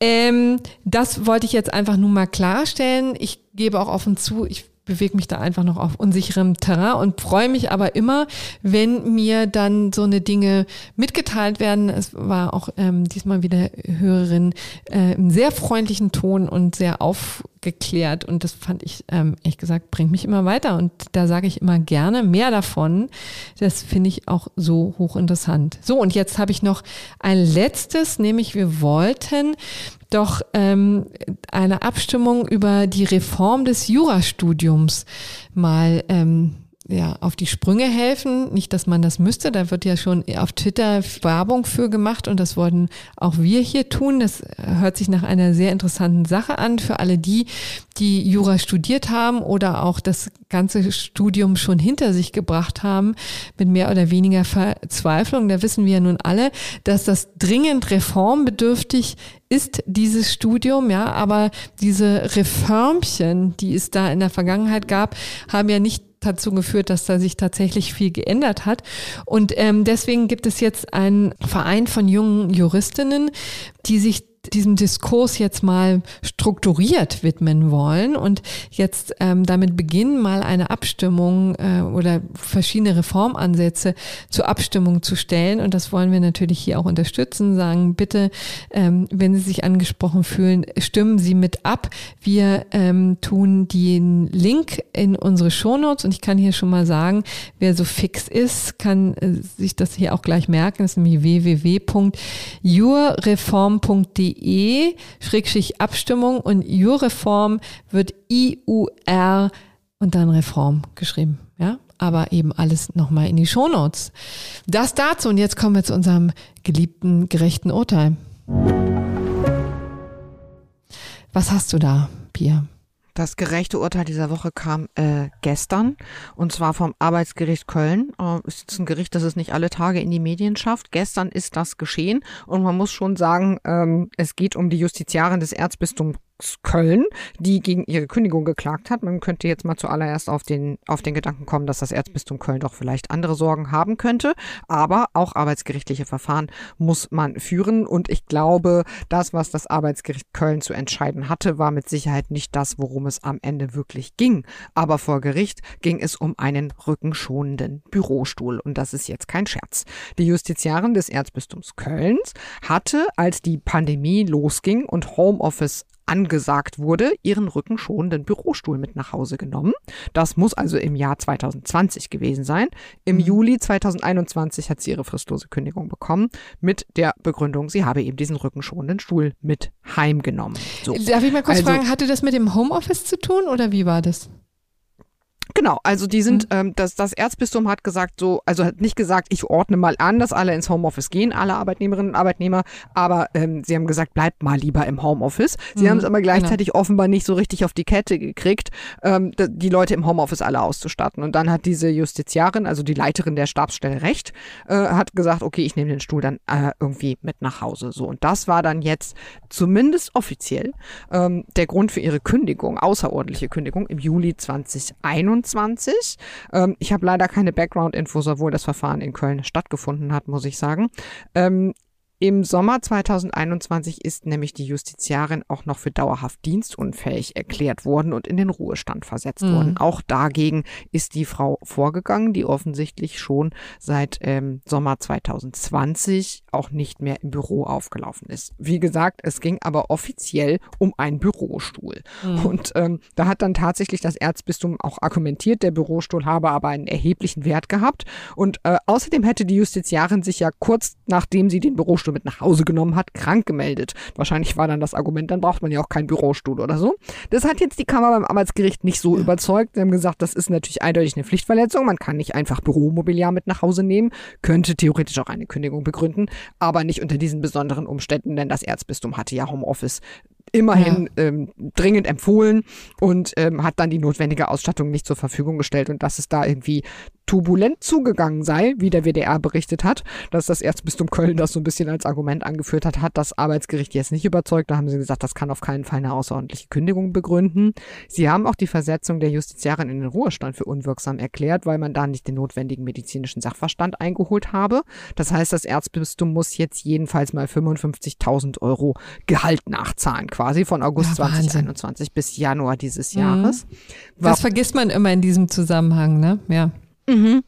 ähm, das wollte ich jetzt einfach nur mal klarstellen. Ich gebe auch offen zu, ich bewege mich da einfach noch auf unsicherem Terrain und freue mich aber immer, wenn mir dann so eine Dinge mitgeteilt werden. Es war auch ähm, diesmal wieder Hörerin äh, im sehr freundlichen Ton und sehr aufgeklärt und das fand ich ähm, ehrlich gesagt bringt mich immer weiter und da sage ich immer gerne mehr davon. Das finde ich auch so hochinteressant. So und jetzt habe ich noch ein letztes, nämlich wir wollten doch ähm, eine Abstimmung über die Reform des Jurastudiums mal ähm, ja, auf die Sprünge helfen. Nicht, dass man das müsste, da wird ja schon auf Twitter Werbung für gemacht und das wollten auch wir hier tun. Das hört sich nach einer sehr interessanten Sache an für alle die, die Jura studiert haben oder auch das ganze Studium schon hinter sich gebracht haben mit mehr oder weniger Verzweiflung. Da wissen wir ja nun alle, dass das dringend reformbedürftig ist dieses Studium, ja, aber diese Reformchen, die es da in der Vergangenheit gab, haben ja nicht dazu geführt, dass da sich tatsächlich viel geändert hat. Und ähm, deswegen gibt es jetzt einen Verein von jungen Juristinnen, die sich diesem Diskurs jetzt mal strukturiert widmen wollen und jetzt ähm, damit beginnen, mal eine Abstimmung äh, oder verschiedene Reformansätze zur Abstimmung zu stellen. Und das wollen wir natürlich hier auch unterstützen, sagen, bitte, ähm, wenn Sie sich angesprochen fühlen, stimmen Sie mit ab. Wir ähm, tun den Link in unsere Shownotes und ich kann hier schon mal sagen, wer so fix ist, kann äh, sich das hier auch gleich merken. Das ist nämlich www.jurreform.de de-abstimmung und Jurreform wird IUR und dann Reform geschrieben. Ja, aber eben alles nochmal in die Shownotes. Das dazu und jetzt kommen wir zu unserem geliebten, gerechten Urteil. Was hast du da, Pia? Das gerechte Urteil dieser Woche kam äh, gestern und zwar vom Arbeitsgericht Köln. Äh, ist ein Gericht, das es nicht alle Tage in die Medien schafft. Gestern ist das geschehen und man muss schon sagen, ähm, es geht um die Justiziarin des Erzbistums Köln, die gegen ihre Kündigung geklagt hat. Man könnte jetzt mal zuallererst auf den, auf den Gedanken kommen, dass das Erzbistum Köln doch vielleicht andere Sorgen haben könnte. Aber auch arbeitsgerichtliche Verfahren muss man führen. Und ich glaube, das, was das Arbeitsgericht Köln zu entscheiden hatte, war mit Sicherheit nicht das, worum es am Ende wirklich ging. Aber vor Gericht ging es um einen rückenschonenden Bürostuhl. Und das ist jetzt kein Scherz. Die Justiziarin des Erzbistums Kölns hatte, als die Pandemie losging und Homeoffice angesagt wurde, ihren rückenschonenden Bürostuhl mit nach Hause genommen. Das muss also im Jahr 2020 gewesen sein. Im mhm. Juli 2021 hat sie ihre fristlose Kündigung bekommen mit der Begründung, sie habe eben diesen rückenschonenden Stuhl mit heimgenommen. So. Darf ich mal kurz also, fragen, hatte das mit dem Homeoffice zu tun oder wie war das? Genau, also die sind, mhm. ähm, das, das Erzbistum hat gesagt, so, also hat nicht gesagt, ich ordne mal an, dass alle ins Homeoffice gehen, alle Arbeitnehmerinnen und Arbeitnehmer, aber ähm, sie haben gesagt, bleibt mal lieber im Homeoffice. Sie mhm. haben es aber genau. gleichzeitig genau. offenbar nicht so richtig auf die Kette gekriegt, ähm, die Leute im Homeoffice alle auszustatten. Und dann hat diese Justiziarin, also die Leiterin der Stabsstelle Recht, äh, hat gesagt, okay, ich nehme den Stuhl dann äh, irgendwie mit nach Hause. So, und das war dann jetzt zumindest offiziell ähm, der Grund für ihre Kündigung, außerordentliche Kündigung im Juli 2021. 2021. Ähm, ich habe leider keine Background-Infos, obwohl das Verfahren in Köln stattgefunden hat, muss ich sagen. Ähm, Im Sommer 2021 ist nämlich die Justiziarin auch noch für dauerhaft dienstunfähig erklärt worden und in den Ruhestand versetzt mhm. worden. Auch dagegen ist die Frau vorgegangen, die offensichtlich schon seit ähm, Sommer 2020 auch nicht mehr im Büro aufgelaufen ist. Wie gesagt, es ging aber offiziell um einen Bürostuhl. Mhm. Und ähm, da hat dann tatsächlich das Erzbistum auch argumentiert, der Bürostuhl habe aber einen erheblichen Wert gehabt. Und äh, außerdem hätte die Justiziarin sich ja kurz nachdem sie den Bürostuhl mit nach Hause genommen hat, krank gemeldet. Wahrscheinlich war dann das Argument, dann braucht man ja auch keinen Bürostuhl oder so. Das hat jetzt die Kammer beim Arbeitsgericht nicht so ja. überzeugt. Sie haben gesagt, das ist natürlich eindeutig eine Pflichtverletzung. Man kann nicht einfach Büromobiliar mit nach Hause nehmen, könnte theoretisch auch eine Kündigung begründen, aber nicht unter diesen besonderen Umständen, denn das Erzbistum hatte ja Homeoffice immerhin ja. ähm, dringend empfohlen und ähm, hat dann die notwendige Ausstattung nicht zur Verfügung gestellt und dass es da irgendwie turbulent zugegangen sei, wie der WDR berichtet hat, dass das Erzbistum Köln das so ein bisschen als Argument angeführt hat, hat das Arbeitsgericht jetzt nicht überzeugt. Da haben sie gesagt, das kann auf keinen Fall eine außerordentliche Kündigung begründen. Sie haben auch die Versetzung der Justiziarin in den Ruhestand für unwirksam erklärt, weil man da nicht den notwendigen medizinischen Sachverstand eingeholt habe. Das heißt, das Erzbistum muss jetzt jedenfalls mal 55.000 Euro Gehalt nachzahlen, quasi von August ja, 2021 bis Januar dieses Jahres. Mhm. Das vergisst man immer in diesem Zusammenhang, ne? Ja. Mhm.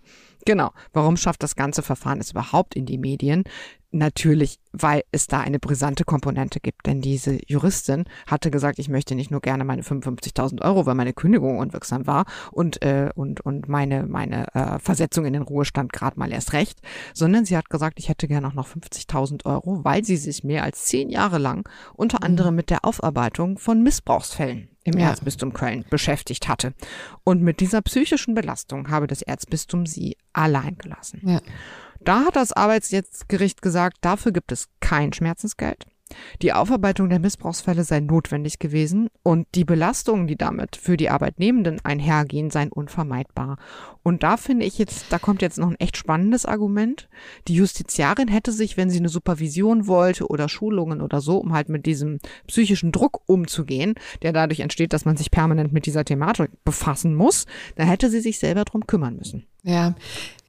Genau. Warum schafft das ganze Verfahren es überhaupt in die Medien? Natürlich, weil es da eine brisante Komponente gibt. Denn diese Juristin hatte gesagt, ich möchte nicht nur gerne meine 55.000 Euro, weil meine Kündigung unwirksam war und, äh, und, und meine, meine äh, Versetzung in den Ruhestand gerade mal erst recht, sondern sie hat gesagt, ich hätte gerne auch noch 50.000 Euro, weil sie sich mehr als zehn Jahre lang unter anderem mhm. mit der Aufarbeitung von Missbrauchsfällen im ja. Erzbistum Köln beschäftigt hatte. Und mit dieser psychischen Belastung habe das Erzbistum sie allein gelassen. Ja. Da hat das Arbeitsgericht gesagt, dafür gibt es kein Schmerzensgeld. Die Aufarbeitung der Missbrauchsfälle sei notwendig gewesen und die Belastungen, die damit für die Arbeitnehmenden einhergehen, seien unvermeidbar. Und da finde ich jetzt, da kommt jetzt noch ein echt spannendes Argument. Die Justiziarin hätte sich, wenn sie eine Supervision wollte oder Schulungen oder so, um halt mit diesem psychischen Druck umzugehen, der dadurch entsteht, dass man sich permanent mit dieser Thematik befassen muss, da hätte sie sich selber drum kümmern müssen. Ja,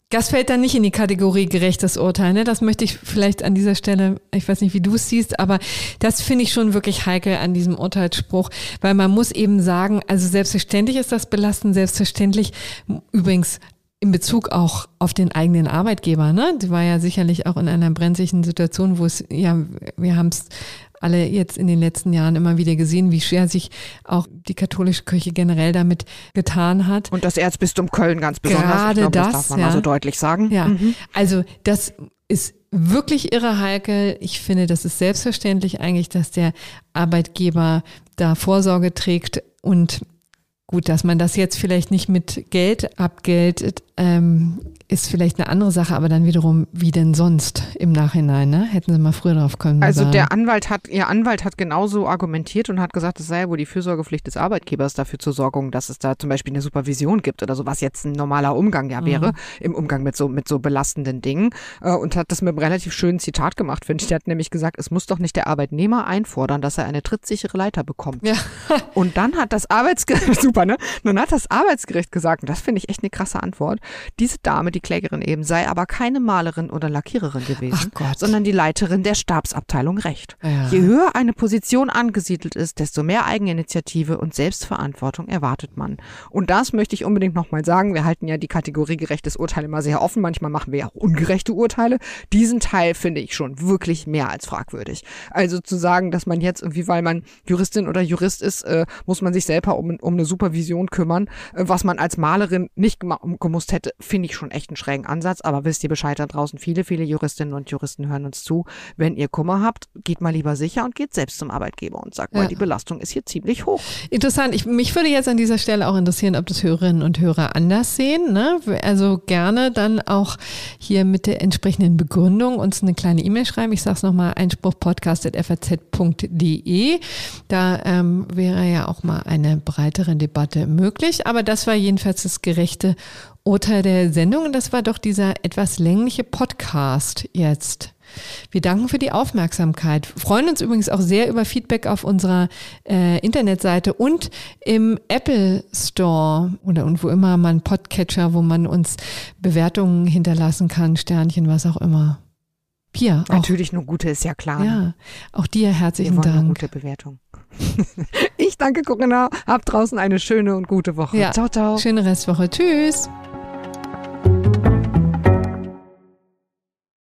das fällt dann nicht in die Kategorie gerechtes Urteil. Ne? Das möchte ich vielleicht an dieser Stelle, ich weiß nicht, wie du es siehst, aber das finde ich schon wirklich heikel an diesem Urteilsspruch, weil man muss eben sagen, also selbstverständlich ist das belastend, selbstverständlich übrigens in Bezug auch auf den eigenen Arbeitgeber, ne? Die war ja sicherlich auch in einer brenzlichen Situation, wo es, ja, wir haben es alle jetzt in den letzten Jahren immer wieder gesehen, wie schwer sich auch die katholische Kirche generell damit getan hat. Und das Erzbistum Köln ganz besonders. Gerade glaub, das, das darf man ja. mal so deutlich sagen. Ja, mhm. also das ist wirklich irre heikel. Ich finde, das ist selbstverständlich eigentlich, dass der Arbeitgeber da Vorsorge trägt und Gut, dass man das jetzt vielleicht nicht mit Geld abgeltet, ähm, ist vielleicht eine andere Sache, aber dann wiederum, wie denn sonst im Nachhinein, ne? Hätten sie mal früher drauf kommen Also sagen. der Anwalt hat, ihr Anwalt hat genauso argumentiert und hat gesagt, es sei ja wohl die Fürsorgepflicht des Arbeitgebers dafür zu sorgen, dass es da zum Beispiel eine Supervision gibt oder so, was jetzt ein normaler Umgang ja wäre, mhm. im Umgang mit so, mit so belastenden Dingen. Äh, und hat das mit einem relativ schönen Zitat gemacht, finde ich. Der hat nämlich gesagt, es muss doch nicht der Arbeitnehmer einfordern, dass er eine trittsichere Leiter bekommt. Ja. und dann hat das Arbeitsgericht, super, ne? Dann hat das Arbeitsgericht gesagt, und das finde ich echt eine krasse Antwort, diese Dame, die die Klägerin eben, sei aber keine Malerin oder Lackiererin gewesen, sondern die Leiterin der Stabsabteilung Recht. Ja. Je höher eine Position angesiedelt ist, desto mehr Eigeninitiative und Selbstverantwortung erwartet man. Und das möchte ich unbedingt nochmal sagen. Wir halten ja die Kategorie gerechtes Urteil immer sehr offen. Manchmal machen wir ja auch ungerechte Urteile. Diesen Teil finde ich schon wirklich mehr als fragwürdig. Also zu sagen, dass man jetzt irgendwie, weil man Juristin oder Jurist ist, äh, muss man sich selber um, um eine Supervision kümmern, äh, was man als Malerin nicht gemusst hätte, finde ich schon echt echt einen schrägen Ansatz, aber wisst ihr Bescheid da draußen, viele, viele Juristinnen und Juristen hören uns zu. Wenn ihr Kummer habt, geht mal lieber sicher und geht selbst zum Arbeitgeber und sagt ja. mal, die Belastung ist hier ziemlich hoch. Interessant. Ich, mich würde jetzt an dieser Stelle auch interessieren, ob das Hörerinnen und Hörer anders sehen. Ne? Also gerne dann auch hier mit der entsprechenden Begründung uns eine kleine E-Mail schreiben. Ich sage es nochmal, einspruchpodcast.faz.de. Da ähm, wäre ja auch mal eine breitere Debatte möglich. Aber das war jedenfalls das gerechte Urteil der Sendung. Das war doch dieser etwas längliche Podcast jetzt. Wir danken für die Aufmerksamkeit. Freuen uns übrigens auch sehr über Feedback auf unserer äh, Internetseite und im Apple Store oder und wo immer man Podcatcher, wo man uns Bewertungen hinterlassen kann, Sternchen, was auch immer. Pia, auch, Natürlich nur gute, ist ja klar. ja, auch dir Wir herzlichen eine Dank. gute Bewertung. ich danke Corinna. Habt draußen eine schöne und gute Woche. Ja. Ciao, ciao. Schöne Restwoche. Tschüss.